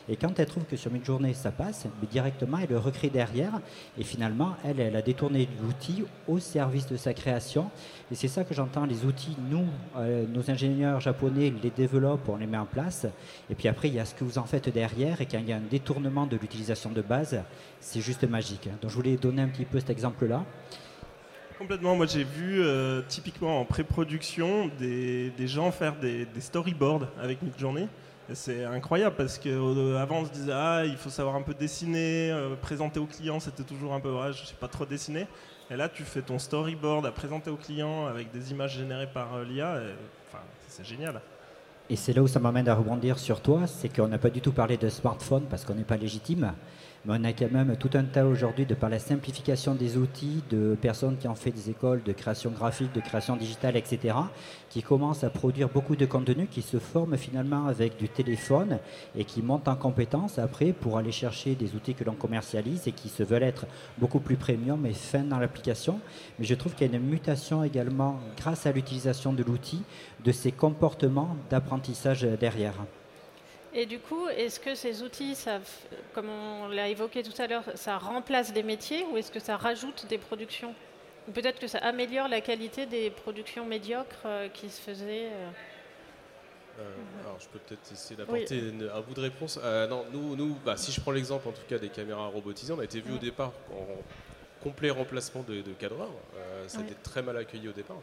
Et quand elle trouve que sur Midjourney ça passe, mais directement elle le recrée derrière. Et finalement, elle, elle a détourné l'outil au service de sa création. Et c'est ça que j'entends, les outils, nous, euh, nos ingénieurs japonais les développent, on les met en place. Et puis après, il y a ce que vous en faites derrière. Et quand il y a un détournement de l'utilisation de base, c'est juste magique. Donc je voulais donner un petit peu cet exemple-là. Complètement. Moi, j'ai vu euh, typiquement en pré-production des, gens faire des, storyboards avec Midjourney. C'est incroyable parce qu'avant on se disait ah il faut savoir un peu dessiner, euh, présenter au client c'était toujours un peu ouais, je sais pas trop dessiner. Et là tu fais ton storyboard à présenter au client avec des images générées par euh, l'IA. c'est génial. Et c'est là où ça m'amène à rebondir sur toi, c'est qu'on n'a pas du tout parlé de smartphone parce qu'on n'est pas légitime, mais on a quand même tout un tas aujourd'hui de par la simplification des outils, de personnes qui ont fait des écoles de création graphique, de création digitale, etc., qui commencent à produire beaucoup de contenu, qui se forment finalement avec du téléphone et qui montent en compétences après pour aller chercher des outils que l'on commercialise et qui se veulent être beaucoup plus premium et fin dans l'application. Mais je trouve qu'il y a une mutation également grâce à l'utilisation de l'outil de ces comportements d'apprentissage derrière. Et du coup, est-ce que ces outils, ça, comme on l'a évoqué tout à l'heure, ça remplace des métiers ou est-ce que ça rajoute des productions? Ou Peut-être que ça améliore la qualité des productions médiocres euh, qui se faisaient. euh. Euh, alors, je peux peut-être essayer d'apporter un bout de réponse. Euh, non, nous, nous bah, si je prends l'exemple en tout cas des caméras robotisées, on a été vu au départ en complet remplacement de, de cadreurs. Euh, ça a été très mal accueilli au départ.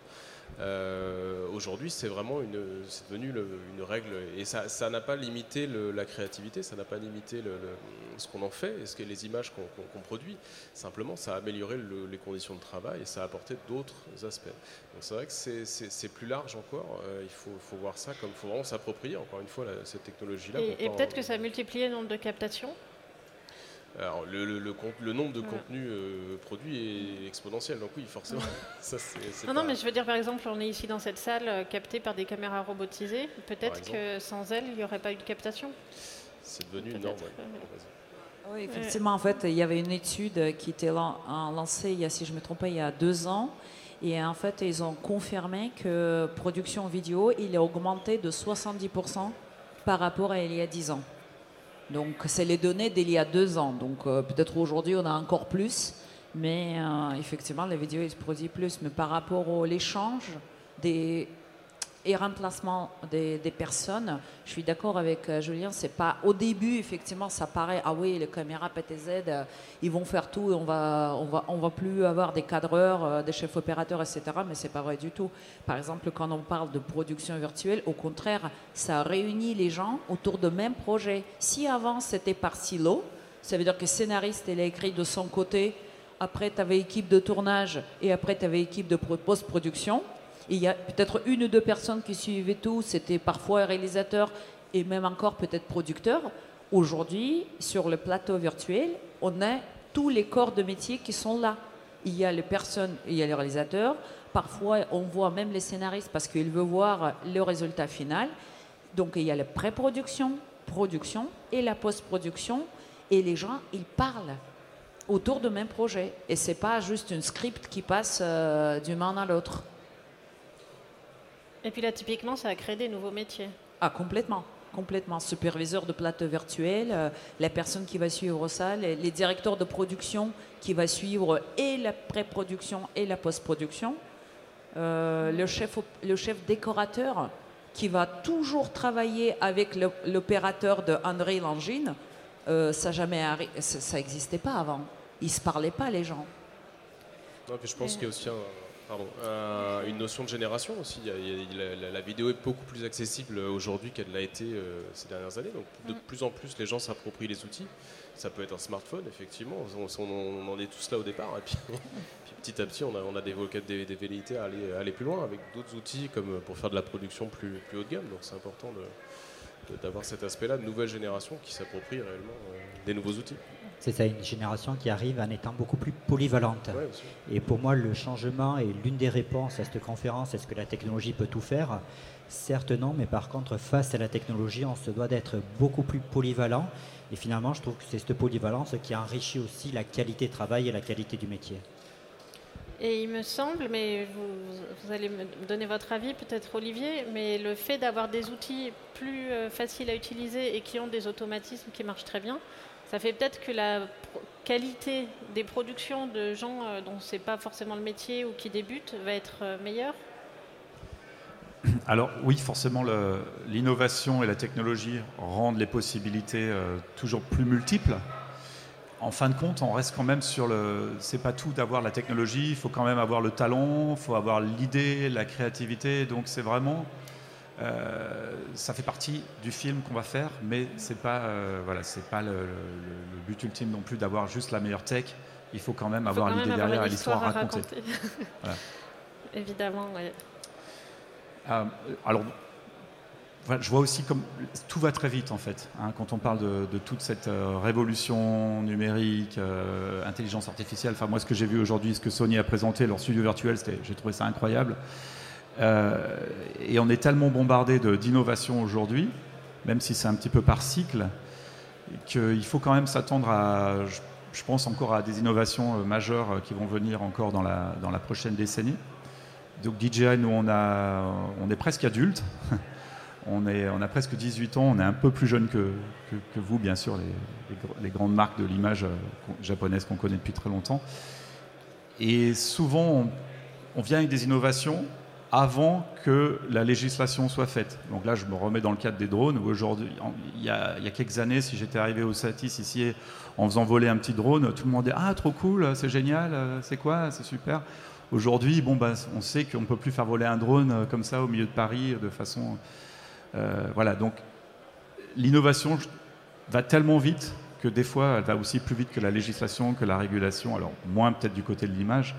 Euh, Aujourd'hui, c'est vraiment une, c'est devenu le- une règle et ça, ça n'a pas limité le- la créativité, ça n'a pas limité le- ce qu'on en fait et ce que les images qu'on produit. Simplement, ça a amélioré le- les conditions de travail et ça a apporté d'autres aspects. Donc c'est vrai que c'est- plus large encore. Euh, il faut, faut voir ça comme faut vraiment s'approprier encore une fois la- cette technologie-là. Et, peut-être en- que ça a multiplié le nombre de captations? Alors, le, le- le con- le nombre de Ouais. contenus euh, produits est exponentiel, donc oui, forcément. ça, Non, non, pas- mais je veux dire, par exemple, on est ici dans cette salle euh, captée par des caméras robotisées. Peut-être que sans elles, il n'y aurait pas eu de captation. c'est devenu une norme. Oui, effectivement, en fait, il y avait une étude qui était lancée, il y a, si je me trompe pas, il y a deux ans. Et en fait, ils ont confirmé que production vidéo, il a augmenté de 70% par rapport à il y a 10 ans. Donc, c'est les données d'il y a deux ans. Donc, euh, peut-être aujourd'hui, on a encore plus. Mais euh, effectivement, les vidéos, ils se produisent plus. Mais par rapport à l'échange des et remplacement des, personnes, je suis d'accord avec euh, Julien, c'est pas au début effectivement ça paraît ah oui les caméras PTZ euh, ils vont faire tout et on va on va on va plus avoir des cadreurs, euh, des chefs opérateurs etc. Mais c'est pas vrai du tout. Par exemple quand on parle de production virtuelle, au contraire ça réunit les gens autour de même projet. Si avant c'était par silo, ça veut dire que scénariste il a écrit de son côté, après tu avais équipe de tournage et après tu avais équipe de post-production il y a peut-être une ou deux personnes qui suivaient tout, c'était parfois un réalisateur et même encore peut-être producteur. Aujourd'hui, sur le plateau virtuel, on a tous les corps de métier qui sont là. Il y a les personnes, il y a les réalisateurs, parfois on voit même les scénaristes parce qu'ils veulent voir le résultat final. Donc il y a la pré-production, production et la post-production et les gens, ils parlent autour du même projet. Et c'est pas juste une script qui passe euh, d'une main à l'autre. Et puis là, typiquement, ça a créé des nouveaux métiers. Ah, complètement. Complètement. Superviseur de plateau virtuel, euh, la personne qui va suivre ça, les, directeurs de production qui va suivre et la pré-production et la post-production, euh, le, chef, le chef décorateur qui va toujours travailler avec l'opérateur de Unreal Engine, euh, ça jamais ça n'existait pas avant. Ils se parlaient pas les gens. Non, je pense qu'il y a aussi un Pardon, euh, une notion de génération aussi. la, vidéo est beaucoup plus accessible aujourd'hui qu'elle l'a été euh, ces dernières années. Donc de mm. plus en plus, les gens s'approprient les outils. Ça peut être un smartphone, effectivement. On, en est tous là au départ. Et puis, petit à petit, on a, des, des, des velléités à aller, aller, plus loin avec d'autres outils comme pour faire de la production plus, plus haut de gamme. Donc c'est important d'avoir cet aspect-là de nouvelle génération qui s'approprie réellement euh, des nouveaux outils. C'est ça, une génération qui arrive en étant beaucoup plus polyvalente. et pour moi, le changement est l'une des réponses à cette conférence. Est-ce que la technologie peut tout faire? Certes non, mais par contre, face à la technologie, on se doit d'être beaucoup plus polyvalent. Et finalement, je trouve que c'est cette polyvalence qui enrichit aussi la qualité de travail et la qualité du métier. Et il me semble, mais vous, allez me donner votre avis, peut-être Olivier, mais le fait d'avoir des outils plus euh, faciles à utiliser et qui ont des automatismes qui marchent très bien, ça fait peut-être que la qualité des productions de gens euh, dont c'est pas forcément le métier ou qui débutent va être euh, meilleure? Alors oui, forcément, l'innovation et la technologie rendent les possibilités euh, toujours plus multiples. En fin de compte, on reste quand même sur le. C'est pas tout d'avoir la technologie. Il faut quand même avoir le talent, il faut avoir l'idée, la créativité. Donc c'est vraiment euh, ça fait partie du film qu'on va faire, mais c'est pas euh, voilà, c'est pas le, but ultime non plus d'avoir juste la meilleure tech. Il faut quand même avoir l'idée derrière et l'histoire à raconter. Évidemment, oui. Euh, alors, je vois aussi comme tout va très vite en fait. Hein, quand on parle de, toute cette révolution numérique, intelligence artificielle. Enfin, moi, ce que j'ai vu aujourd'hui, ce que Sony a présenté, leur studio virtuel, j'ai trouvé ça incroyable. Euh, et on est tellement bombardé d'innovation aujourd'hui, même si c'est un petit peu par cycle, qu'il faut quand même s'attendre à, je, pense encore à des innovations euh, majeures euh, qui vont venir encore dans la, dans la prochaine décennie. Donc DJI, nous, on, a, on est presque adultes. on, est, on a presque 18 ans, on est un peu plus jeune que, que, vous, bien sûr, les, les, grandes marques de l'image japonaise qu'on connaît depuis très longtemps. Et souvent, on vient avec des innovations avant que la législation soit faite. Donc là, je me remets dans le cadre des drones. Aujourd'hui, il, y a, quelques années, si j'étais arrivé au Satis ici en faisant voler un petit drone, tout le monde dit ah trop cool, c'est génial, c'est quoi, c'est super? Aujourd'hui, bon, bah, on sait qu'on ne peut plus faire voler un drone euh, comme ça au milieu de Paris de façon. Euh, voilà, donc l'innovation va tellement vite que des fois, elle va aussi plus vite que la législation, que la régulation. Alors, moins peut-être du côté de l'image,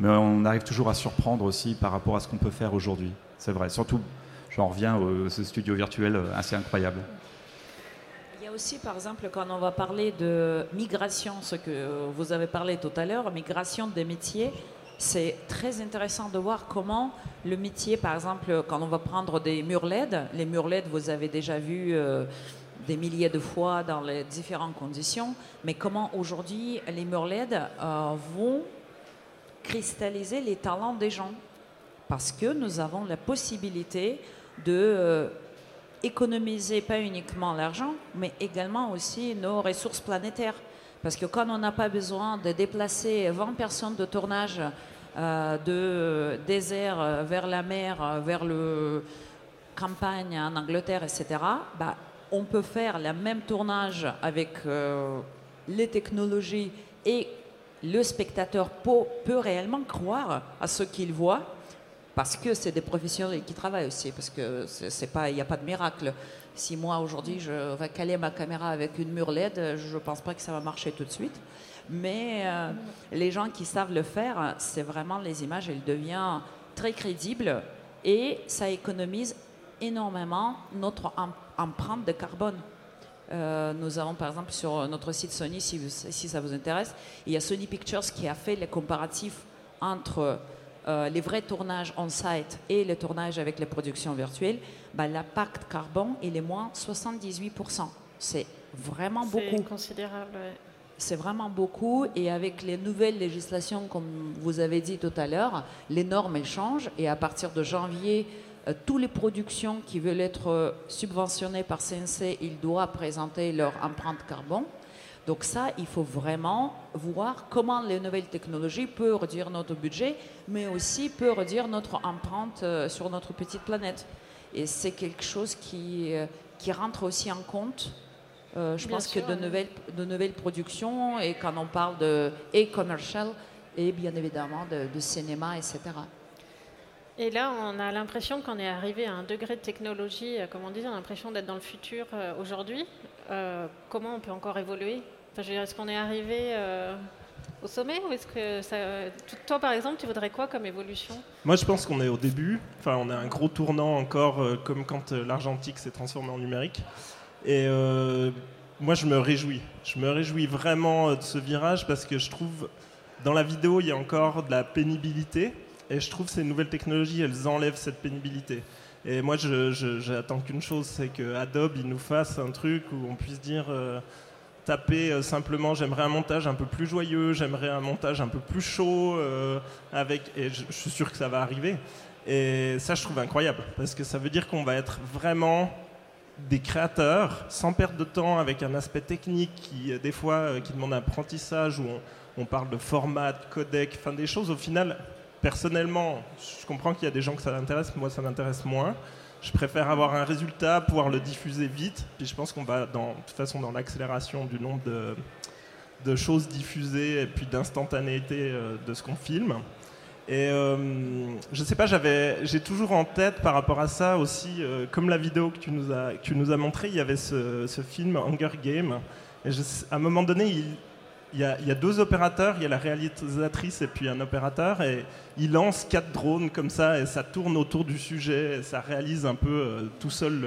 mais on arrive toujours à surprendre aussi par rapport à ce qu'on peut faire aujourd'hui. C'est vrai. Surtout, j'en reviens à ce studio virtuel euh, assez incroyable. Il y a aussi, par exemple, quand on va parler de migration, ce que vous avez parlé tout à l'heure, migration des métiers, c'est très intéressant de voir comment le métier, par exemple, quand on va prendre des murs LED, les murs LED, vous avez déjà vu. Euh, des milliers de fois dans les différentes conditions, mais comment aujourd'hui les murs LED euh, vont cristalliser les talents des gens. Parce que nous avons la possibilité de euh, économiser pas uniquement l'argent, mais également aussi nos ressources planétaires. Parce que quand on n'a pas besoin de déplacer 20 personnes de tournage euh, de désert vers la mer, vers le campagne en Angleterre, etc., bah, on peut faire le même tournage avec euh, les technologies et le spectateur peut, réellement croire à ce qu'il voit parce que c'est des professionnels qui travaillent aussi, parce que c'est pas, il n'y a pas de miracle. Si moi aujourd'hui je vais caler ma caméra avec une mur LED, je ne pense pas que ça va marcher tout de suite. Mais euh, les gens qui savent le faire, c'est vraiment les images, elles deviennent très crédibles et ça économise énormément notre empreinte de carbone. Euh, nous avons par exemple sur notre site Sony, si, si, ça vous intéresse, il y a Sony Pictures qui a fait les comparatifs entre euh, les vrais tournages on-site et les tournages avec les productions virtuelles. Bah, L'impact carbone, il est moins 78%. C'est vraiment beaucoup. C'est considérable. C'est vraiment beaucoup et avec les nouvelles législations, comme vous avez dit tout à l'heure, les normes elles changent et à partir de janvier euh, toutes les productions qui veulent être euh, subventionnées par CNC, ils doivent présenter leur empreinte carbone. Donc ça, il faut vraiment voir comment les nouvelles technologies peuvent réduire notre budget, mais aussi peuvent réduire notre empreinte euh, sur notre petite planète. Et c'est quelque chose qui, qui rentre aussi en compte. je pense que de nouvelles, de nouvelles productions, et quand on parle de e-commercial, et bien évidemment de, de cinéma, etc. Et là, on a l'impression qu'on est arrivé à un degré de technologie, euh, comme on dit, on a l'impression d'être dans le futur euh, aujourd'hui. Euh, comment on peut encore évoluer? Est-ce qu'on est arrivé au sommet. Toi, par exemple, tu voudrais quoi comme évolution? Moi, je pense qu'on est au début. Enfin, on a un gros tournant encore, comme quand l'argentique s'est transformé en numérique. Et moi, je me réjouis. Je me réjouis vraiment de ce virage parce que je trouve, dans la vidéo, il y a encore de la pénibilité. Et je trouve que ces nouvelles technologies, elles enlèvent cette pénibilité. Et moi, j'attends qu'une chose, c'est que Adobe il nous fasse un truc où on puisse dire euh, taper euh, simplement j'aimerais un montage un peu plus joyeux, j'aimerais un montage un peu plus chaud, euh, avec, et je, suis sûr que ça va arriver. Et ça, je trouve incroyable, parce que ça veut dire qu'on va être vraiment des créateurs sans perdre de temps avec un aspect technique qui, des fois, qui demande un apprentissage, où on, on parle de format, de codec, enfin des choses au final personnellement, je comprends qu'il y a des gens que ça intéresse, moi ça m'intéresse moins. Je préfère avoir un résultat, pouvoir le diffuser vite. Puis je pense qu'on va, dans, de toute façon, dans l'accélération du nombre de, choses diffusées et puis d'instantanéité euh, de ce qu'on filme. Et euh, je sais pas, j'ai toujours en tête par rapport à ça aussi, euh, comme la vidéo que tu nous as, tu nous as montré, il y avait ce, film Hunger Game. Et à un moment donné, il, il y, a, deux opérateurs, il y a la réalisatrice et puis un opérateur, et ils lancent quatre drones comme ça, et ça tourne autour du sujet, et ça réalise un peu euh, tout seul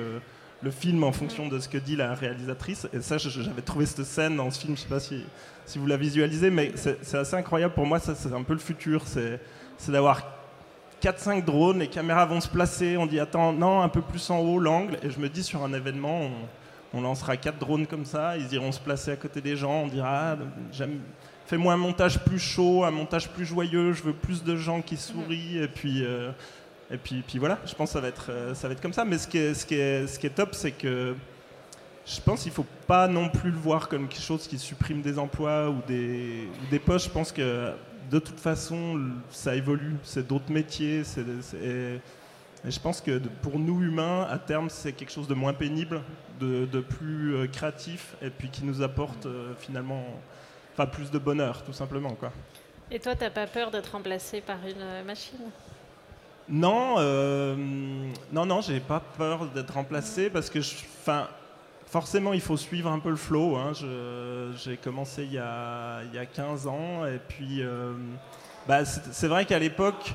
le, film en fonction de ce que dit la réalisatrice. Et ça, j'avais trouvé cette scène dans ce film, je ne sais pas si, si vous la visualisez, mais c'est assez incroyable. Pour moi, c'est un peu le futur, c'est d'avoir 4-5 drones, les caméras vont se placer, on dit attends, non, un peu plus en haut l'angle, et je me dis sur un événement, lancera quatre drones comme ça, ils iront se placer à côté des gens, on dira ah, fais-moi un montage plus chaud, un montage plus joyeux, je veux plus de gens qui sourient, et puis, euh, puis, voilà, je pense que ça va être, euh, ça va être comme ça. Mais ce qui est, ce qui top, c'est que je pense qu'il ne faut pas non plus le voir comme quelque chose qui supprime des emplois ou des, ou des postes. Je pense que de toute façon, ça évolue, c'est d'autres métiers, c'est et je pense que pour nous humains, à terme, c'est quelque chose de moins pénible, de, plus euh, créatif, et puis qui nous apporte euh, finalement enfin, plus de bonheur, tout simplement. Quoi. Et toi, tu n'as pas peur d'être remplacé par une euh, machine? Non, non, non, j'ai pas peur d'être remplacé parce que, enfin, forcément, il faut suivre un peu le flow. Hein. J'ai commencé il y, a, il y, a, 15 ans, et puis, bah, c'est vrai qu'à l'époque,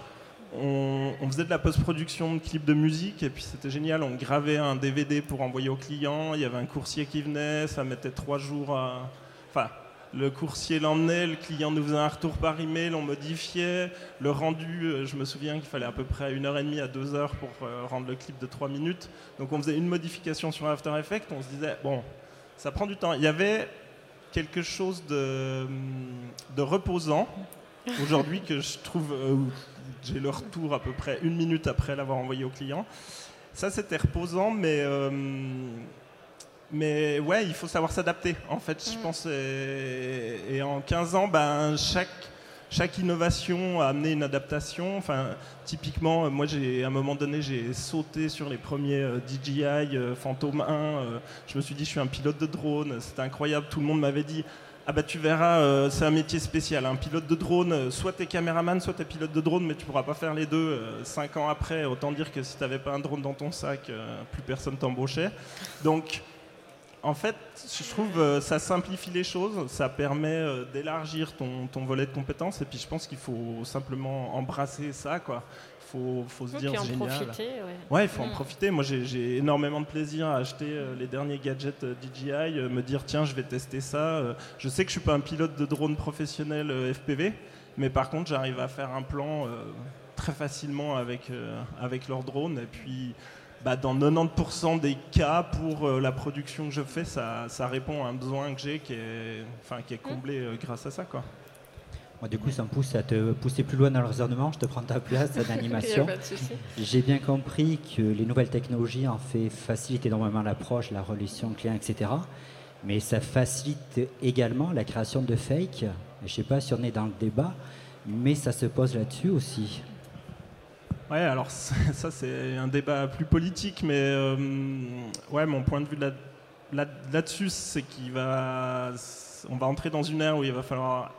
on, faisait de la post-production de clips de musique et puis c'était génial. On gravait un DVD pour envoyer au client. Il y avait un coursier qui venait, ça mettait trois jours à. Enfin, le coursier l'emmenait, le client nous faisait un retour par email, on modifiait. Le rendu, euh, je me souviens qu'il fallait à peu près une heure et demie à deux heures pour euh, rendre le clip de trois minutes. Donc on faisait une modification sur After Effects, on se disait, bon, ça prend du temps. Il y avait quelque chose de, de reposant aujourd'hui que je trouve, euh, j'ai le retour à peu près une minute après l'avoir envoyé au client. Ça, c'était reposant, mais mais ouais, il faut savoir s'adapter. En fait, je mm. pense. Et, en 15 ans, ben, chaque, chaque innovation a amené une adaptation. Enfin, typiquement, moi, j'ai, à un moment donné, j'ai sauté sur les premiers euh, DJI euh, Phantom 1. Euh, je me suis dit, je suis un pilote de drone. C'était incroyable. Tout le monde m'avait dit. Ah bah tu verras, c'est un métier spécial. Un pilote de drone, soit t'es caméraman, soit t'es pilote de drone, mais tu pourras pas faire les deux. cinq ans après, autant dire que si t'avais pas un drone dans ton sac, plus personne t'embauchait. Donc en fait, je trouve euh, ça simplifie les choses, ça permet euh, d'élargir ton, volet de compétences, et puis je pense qu'il faut simplement embrasser ça. Faut, faut se dire c'est génial. Profiter, ouais. il faut en mm. profiter. Moi, j'ai énormément de plaisir à acheter euh, les derniers gadgets DJI, me dire tiens, je vais tester ça. je sais que je suis pas un pilote de drone professionnel FPV, mais par contre, j'arrive à faire un plan très facilement avec avec leur drone, et puis bah, dans 90% des cas, pour euh, la production que je fais, ça, ça, répond à un besoin que j'ai qui est, enfin, qui est comblé euh, grâce à ça. Quoi. Moi, du coup, ça me pousse à te pousser plus loin dans le raisonnement. Je te prends ta place d'animation. J'ai bien compris que les nouvelles technologies en fait facilitent énormément l'approche, la relation client, etc. Mais ça facilite également la création de fake. Je ne sais pas si on est dans le débat, mais ça se pose là-dessus aussi. Ouais, alors ça c'est un débat plus politique, mais euh, ouais, mon point de vue là, dessus c'est qu'il va, on va entrer dans une ère où il va falloir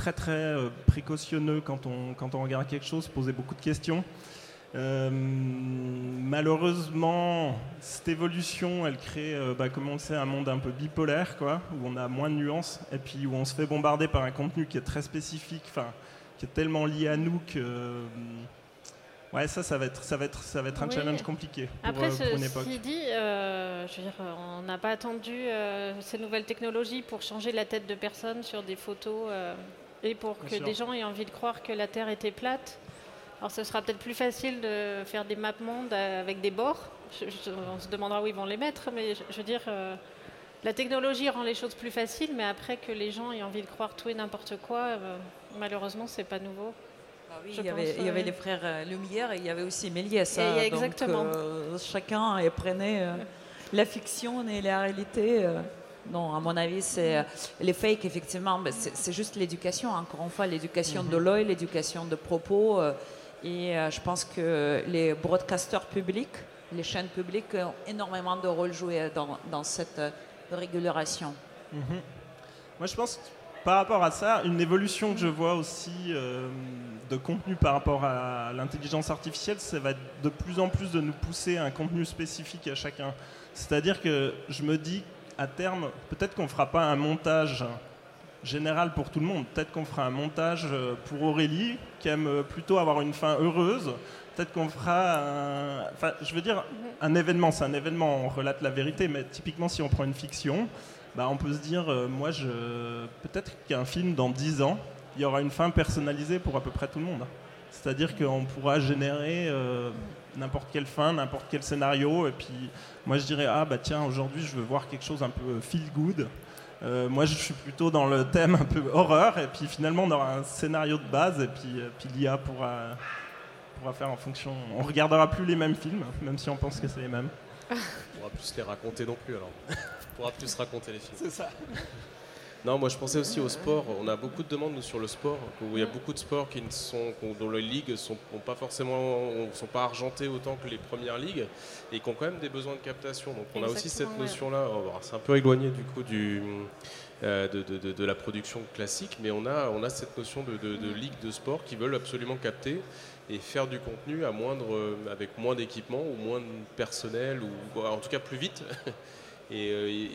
très très euh, précautionneux quand on, quand on regarde quelque chose, poser beaucoup de questions. Euh, malheureusement, cette évolution, elle crée, bah, comme on le sait, un monde un peu bipolaire, quoi, où on a moins de nuances, et puis où on se fait bombarder par un contenu qui est très spécifique, enfin, qui est tellement lié à nous que Ouais, ça, ça va être, ça va être, ça va être un challenge compliqué pour, Après, euh, pour une époque. dit, euh, je veux dire, on n'a pas attendu euh, ces nouvelles technologies pour changer la tête de personnes sur des photos et pour que des gens aient envie de croire que la Terre était plate. Alors, ce sera peut-être plus facile de faire des maps mondes avec des bords. on se demandera où ils vont les mettre, mais je, je veux dire, la technologie rend les choses plus faciles, mais après que les gens aient envie de croire tout et n'importe quoi, malheureusement, c'est pas nouveau. Ah oui, il, y avait, il y avait, les frères euh, Lumière et il y avait aussi Méliès. Hein, exactement. Donc, euh, chacun prenait euh, la fiction et la réalité. Non, à mon avis, c'est les fakes, effectivement, c'est juste l'éducation. Encore une fois, l'éducation de mhm. l'œil, l'éducation de propos. et je pense que les broadcasters publics, les chaînes publiques ont énormément de rôle joué dans, dans cette régulation. Mhm. Moi, je pense par rapport à ça, une évolution que je vois aussi euh, de contenu par rapport à l'intelligence artificielle, ça va de plus en plus de nous pousser à un contenu spécifique à chacun. C'est-à-dire que je me dis, à terme, peut-être qu'on ne fera pas un montage général pour tout le monde. Peut-être qu'on fera un montage euh, pour Aurélie, qui aime plutôt avoir une fin heureuse. Peut-être qu'on fera un... Enfin, je veux dire, un événement, c'est un événement, on relate la vérité, mais typiquement si on prend une fiction, bah, on peut se dire, euh, moi, je... peut-être qu'un film dans 10 ans, il y aura une fin personnalisée pour à peu près tout le monde. C'est-à-dire qu'on pourra générer euh, n'importe quelle fin, n'importe quel scénario, et puis moi je dirais, ah bah tiens, aujourd'hui je veux voir quelque chose un peu feel good. Euh, moi je suis plutôt dans le thème un peu horreur, et puis finalement on aura un scénario de base, et puis, puis l'IA pourra, pourra faire en fonction. On regardera plus les mêmes films, même si on pense que c'est les mêmes. On pourra plus les raconter non plus alors. pourra plus raconter les films. C'est ça. Non, moi je pensais aussi au sport. On a beaucoup de demandes nous, sur le sport, où il y a beaucoup de sports qui ne sont, dont les ligues sont pas forcément, sont pas argentées autant que les premières ligues, et qui ont quand même des besoins de captation. Donc on a aussi cette notion-là. C'est un peu éloigné du coup du, euh, de, de, de, la production classique, mais on a, on a cette notion de, de ligue de sport qui veulent absolument capter et faire du contenu à moindre, avec moins d'équipement ou moins de personnel, ou en tout cas plus vite. Euh,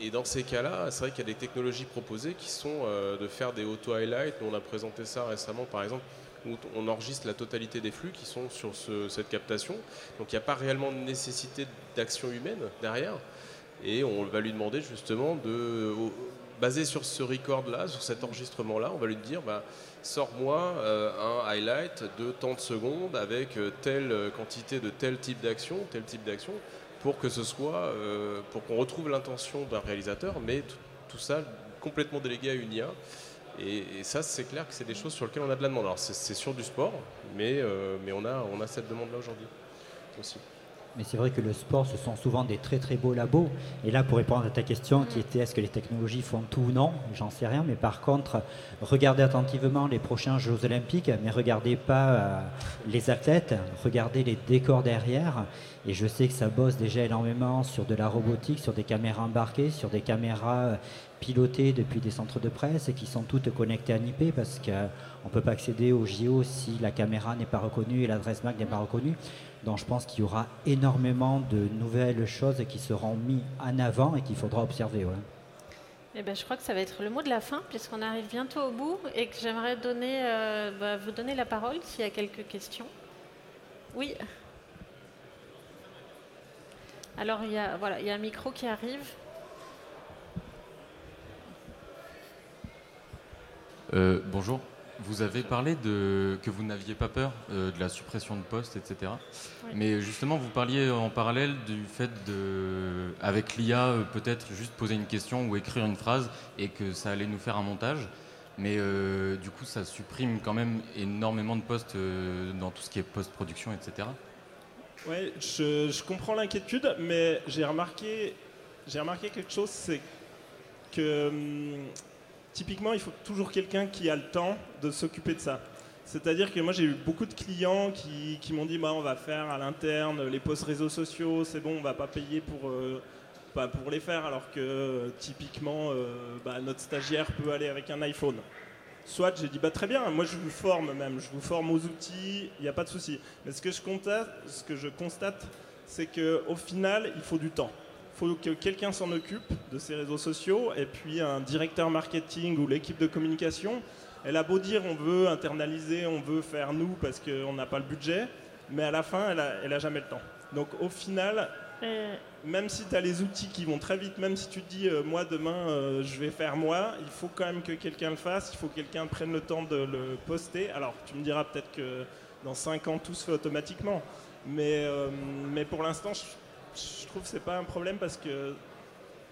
et, dans ces cas-là, c'est vrai qu'il y a des technologies proposées qui sont euh, de faire des auto-highlights. On a présenté ça récemment, par exemple, où on enregistre la totalité des flux qui sont sur cette captation. Donc il n'y a pas réellement de nécessité d'action humaine derrière. Et on va lui demander justement de, basé sur ce record-là, sur cet enregistrement-là, on va lui dire bah, sors-moi un highlight de tant de secondes avec telle quantité de tel type d'action, tel type d'action, pour que ce soit, pour qu'on retrouve l'intention d'un réalisateur, mais tout ça complètement délégué à une IA. Et, ça, c'est clair que c'est des choses sur lesquelles on a de la demande. Alors, c'est sur du sport, mais, euh, mais on, a, on a cette demande-là aujourd'hui aussi. Mais c'est vrai que le sport, ce sont souvent des très très beaux labos. Et là, pour répondre à ta question qui était est-ce que les technologies font tout ou non, j'en sais rien. Mais par contre, regardez attentivement les prochains Jeux Olympiques, mais regardez pas euh, les athlètes, regardez les décors derrière. Et je sais que ça bosse déjà énormément sur de la robotique, sur des caméras embarquées, sur des caméras euh, pilotées depuis des centres de presse et qui sont toutes connectées à IP parce qu'on ne peut pas accéder au JO si la caméra n'est pas reconnue et l'adresse MAC n'est pas reconnue. Donc je pense qu'il y aura énormément de nouvelles choses qui seront mises en avant et qu'il faudra observer. Eh ben, je crois que ça va être le mot de la fin puisqu'on arrive bientôt au bout et que j'aimerais donner, euh, bah, vous donner la parole s'il y a quelques questions. Oui. Alors il y a, voilà, il y a un micro qui arrive. Euh, bonjour. Vous avez parlé de que vous n'aviez pas peur euh, de la suppression de postes, etc. Mais justement, vous parliez en parallèle du fait de, avec l'IA, euh, peut-être juste poser une question ou écrire une phrase et que ça allait nous faire un montage. Mais du coup, ça supprime quand même énormément de postes dans tout ce qui est post-production, etc. Oui, je, je comprends l'inquiétude, mais j'ai remarqué, j'ai remarqué quelque chose, c'est que hum, typiquement, il faut toujours quelqu'un qui a le temps de s'occuper de ça. C'est-à-dire que moi, j'ai eu beaucoup de clients qui, m'ont dit bah, on va faire à l'interne les posts réseaux sociaux, c'est bon, on va pas payer pour, euh, pour les faire, alors que typiquement, euh, bah, notre stagiaire peut aller avec un iPhone. Soit j'ai dit bah, très bien, moi je vous forme même, je vous forme aux outils, il n'y a pas de souci. Mais ce que je constate, ce que je constate c'est qu'au final, il faut du temps faut que quelqu'un s'en occupe de ces réseaux sociaux et puis un directeur marketing ou l'équipe de communication. Elle a beau dire on veut internaliser, on veut faire nous parce qu'on n'a pas le budget, mais à la fin, elle a jamais le temps. Donc au final, euh. même si tu as les outils qui vont très vite, même si tu te dis euh, moi demain euh, je vais faire moi, il faut quand même que quelqu'un le fasse, il faut que quelqu'un prenne le temps de le poster. Alors tu me diras peut-être que dans 5 ans tout se fait automatiquement, mais, mais pour l'instant je je trouve que c'est pas un problème parce que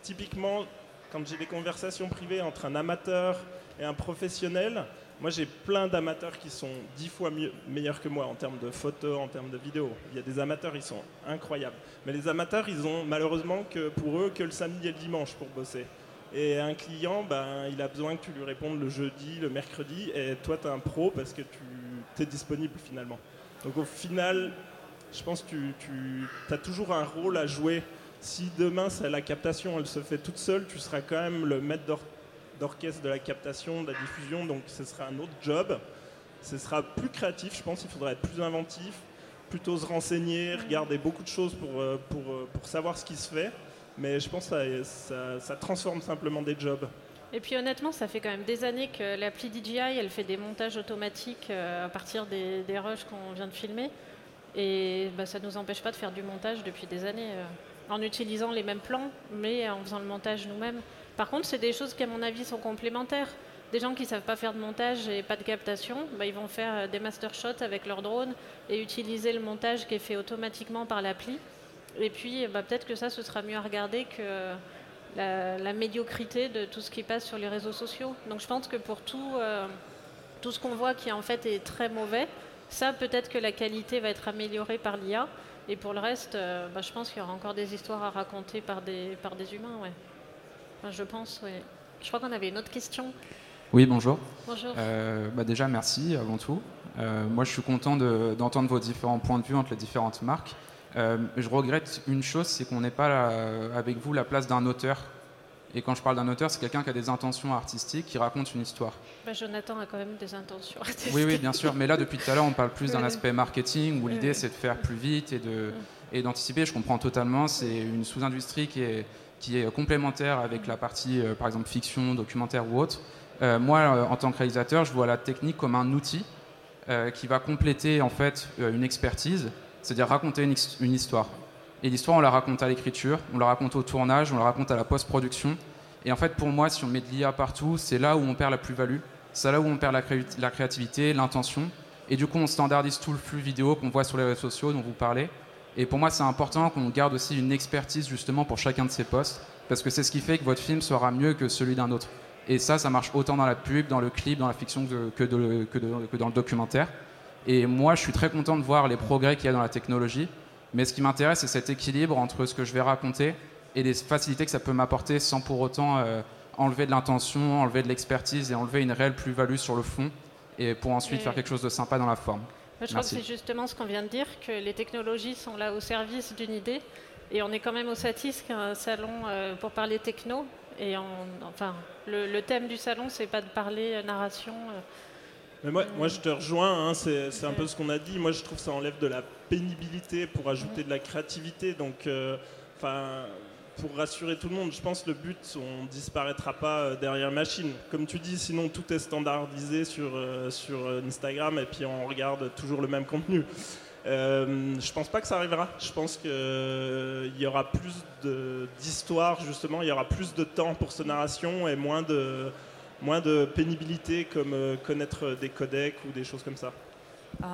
typiquement, quand j'ai des conversations privées entre un amateur et un professionnel, moi j'ai plein d'amateurs qui sont dix fois mieux, meilleurs que moi en termes de photos, en termes de vidéos. Il y a des amateurs, ils sont incroyables. Mais les amateurs, ils ont malheureusement que pour eux que le samedi et le dimanche pour bosser. Et un client, ben, il a besoin que tu lui répondes le jeudi, le mercredi, et toi tu es un pro parce que tu es disponible finalement. Donc au final, je pense que tu, as toujours un rôle à jouer. Si demain la captation elle se fait toute seule, tu seras quand même le maître d'orchestre de la captation, de la diffusion, donc ce sera un autre job. Ce sera plus créatif, je pense, il faudra être plus inventif, plutôt se renseigner, regarder beaucoup de choses pour, euh, pour, euh, pour savoir ce qui se fait. Mais je pense que ça, ça, transforme simplement des jobs. Et puis honnêtement, ça fait quand même des années que l'appli DJI, elle fait des montages automatiques euh, à partir des, des rushs qu'on vient de filmer. Et bah, ça ne nous empêche pas de faire du montage depuis des années euh, en utilisant les mêmes plans, mais en faisant le montage nous-mêmes. Par contre, c'est des choses qui, à mon avis, sont complémentaires. Des gens qui ne savent pas faire de montage et pas de captation, bah, ils vont faire euh, des master shots avec leur drone et utiliser le montage qui est fait automatiquement par l'appli. Et puis, bah, peut-être que ça, ce sera mieux à regarder que la, médiocrité de tout ce qui passe sur les réseaux sociaux. Donc, je pense que pour tout, euh, tout ce qu'on voit qui en fait est très mauvais, ça, peut-être que la qualité va être améliorée par l'IA. Et pour le reste, euh, bah, je pense qu'il y aura encore des histoires à raconter par des, par des humains. Ouais. je pense, oui. Je crois qu'on avait une autre question. Oui, bonjour. Bonjour. Euh, bah déjà, merci avant tout. Euh, moi, je suis content d'entendre vos différents points de vue entre les différentes marques. je regrette une chose, c'est qu'on n'est pas avec vous la place d'un auteur et quand je parle d'un auteur, c'est quelqu'un qui a des intentions artistiques, qui raconte une histoire. Bah, Jonathan a quand même des intentions artistiques. Oui, oui, bien sûr. Mais là, depuis tout à l'heure, on parle plus d'un aspect marketing où l'idée, c'est de faire plus vite et, de, et d'anticiper. Je comprends totalement. C'est une sous-industrie qui est, qui est complémentaire avec la partie, euh, par exemple, fiction, documentaire ou autre. Euh, moi, euh, en tant que réalisateur, je vois la technique comme un outil qui va compléter en fait une expertise, c'est-à-dire raconter une, une histoire. Et l'histoire, on la raconte à l'écriture, on la raconte au tournage, on la raconte à la post-production. Et en fait, pour moi, si on met de l'IA partout, c'est là où on perd la plus-value. C'est là où on perd la, créativité, l'intention. Et du coup, on standardise tout le flux vidéo qu'on voit sur les réseaux sociaux dont vous parlez. Et pour moi, c'est important qu'on garde aussi une expertise justement pour chacun de ces postes, parce que c'est ce qui fait que votre film sera mieux que celui d'un autre. Et ça, ça marche autant dans la pub, dans le clip, dans la fiction que, dans le documentaire. Et moi, je suis très content de voir les progrès qu'il y a dans la technologie. Mais ce qui m'intéresse, c'est cet équilibre entre ce que je vais raconter et les facilités que ça peut m'apporter sans pour autant euh, enlever de l'intention, enlever de l'expertise et enlever une réelle plus-value sur le fond et pour ensuite faire quelque chose de sympa dans la forme. Je crois que c'est justement ce qu'on vient de dire, que les technologies sont là au service d'une idée. Et on est quand même au Satis, un salon euh, pour parler techno. Et enfin, le, thème du salon, c'est pas de parler euh, narration. Euh. Moi, je te rejoins, hein, c'est un peu ce qu'on a dit. Moi, je trouve que ça enlève de la pénibilité pour ajouter de la créativité. Donc, enfin, pour rassurer tout le monde, je pense que le but, on ne disparaîtra pas euh, derrière machine. Comme tu dis, sinon tout est standardisé sur, euh, sur Instagram et puis on regarde toujours le même contenu. Euh, je pense pas que ça arrivera. Je pense qu'il y aura plus d'histoire, justement, il y aura plus de temps pour cette narration et moins de, moins de pénibilité comme connaître des codecs ou des choses comme ça.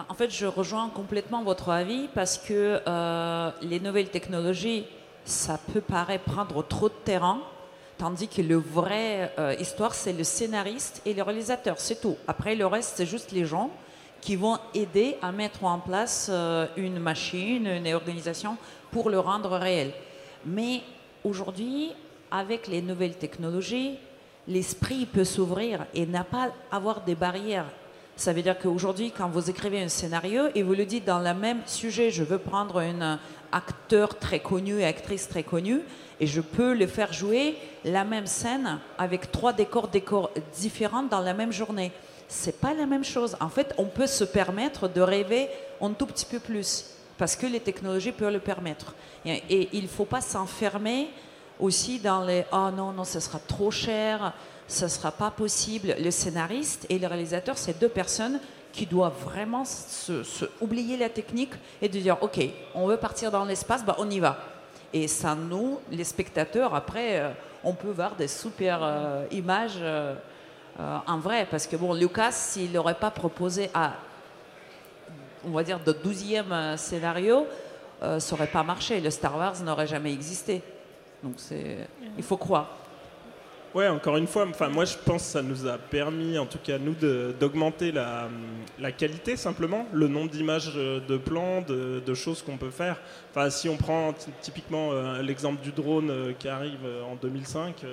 En fait, je rejoins complètement votre avis parce que les nouvelles technologies ça peut paraître prendre trop de terrain, tandis que le vrai euh, histoire, c'est le scénariste et le réalisateur, c'est tout. Après, le reste, c'est juste les gens qui vont aider à mettre en place euh, une machine, une organisation pour le rendre réel. Mais aujourd'hui, avec les nouvelles technologies, l'esprit peut s'ouvrir et n'a pas avoir des barrières. Ça veut dire qu'aujourd'hui, quand vous écrivez un scénario et vous le dites dans le même sujet, je veux prendre une acteur très connu et actrice très connue, et je peux le faire jouer la même scène avec trois décors, différents dans la même journée. C'est pas la même chose. En fait, on peut se permettre de rêver un tout petit peu plus parce que les technologies peuvent le permettre. Et, il ne faut pas s'enfermer aussi dans les oh non non, ce sera trop cher, ce sera pas possible. Le scénariste et le réalisateur, c'est deux personnes qui doit vraiment oublier la technique et de dire ok, on veut partir dans l'espace, bah on y va. Et ça, nous, les spectateurs, après, euh, on peut voir des super euh, images euh, en vrai. Parce que bon, Lucas, s'il n'aurait pas proposé à, on va dire, de 12e scénario, ça n'aurait pas marché. Le Star Wars n'aurait jamais existé. Donc c'est, il faut croire. Ouais, encore une fois, enfin, moi je pense que ça nous a permis, en tout cas nous, d'augmenter la, qualité simplement, le nombre d'images de plans, de, choses qu'on peut faire. Enfin, si on prend typiquement euh, l'exemple du drone euh, qui arrive euh, en 2005,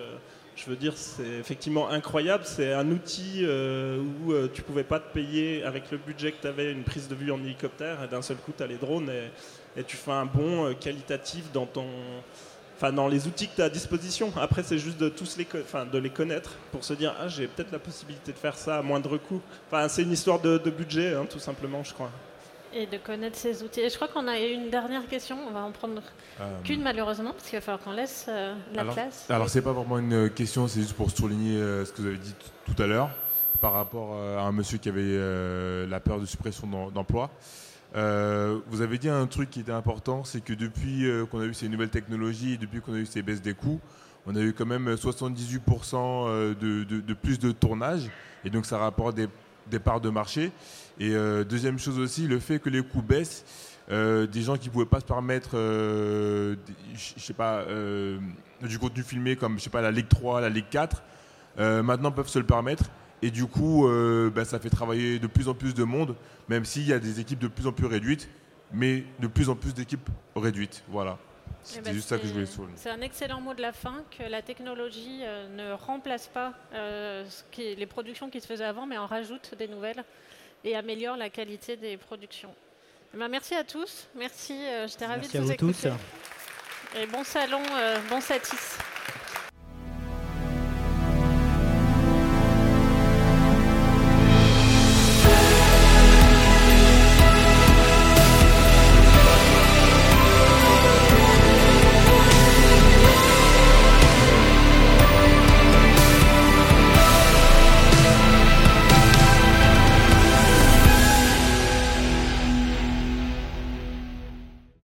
je veux dire, c'est effectivement incroyable. C'est un outil où tu pouvais pas te payer avec le budget que tu avais une prise de vue en hélicoptère et d'un seul coup tu as les drones et, et, tu fais un bond qualitatif dans ton dans les outils que tu as à disposition. Après, c'est juste de tous les, enfin, de les connaître pour se dire, ah, j'ai peut-être la possibilité de faire ça à moindre coût. Enfin, c'est une histoire de, budget, hein, tout simplement, je crois. Et de connaître ces outils. Et je crois qu'on a une dernière question. On va en prendre euh, qu'une malheureusement, parce qu'il va falloir qu'on laisse euh, la alors, place. Alors, c'est pas vraiment une question, c'est juste pour souligner euh, ce que vous avez dit tout à l'heure par rapport à un monsieur qui avait la peur de suppression d'emploi. Euh, vous avez dit un truc qui était important, c'est que depuis euh, qu'on a eu ces nouvelles technologies, depuis qu'on a eu ces baisses des coûts, on a eu quand même 78% euh, de, plus de tournage, et donc ça rapporte des, parts de marché. Et deuxième chose aussi, le fait que les coûts baissent, des gens qui ne pouvaient pas se permettre, je sais pas, du contenu filmé comme je sais pas la Ligue 3, la Ligue 4, maintenant peuvent se le permettre. Et du coup, euh, bah, ça fait travailler de plus en plus de monde, même s'il y a des équipes de plus en plus réduites, mais de plus en plus d'équipes réduites. Voilà. Eh C'était ben, juste ça que je voulais souligner. C'est un excellent mot de la fin, que la technologie euh, ne remplace pas euh, les productions qui se faisaient avant, mais en rajoute des nouvelles et améliore la qualité des productions. Eh ben, merci à tous. Merci, j'étais ravie de vous, vous écouter. Tous. Et bon salon, bon satis.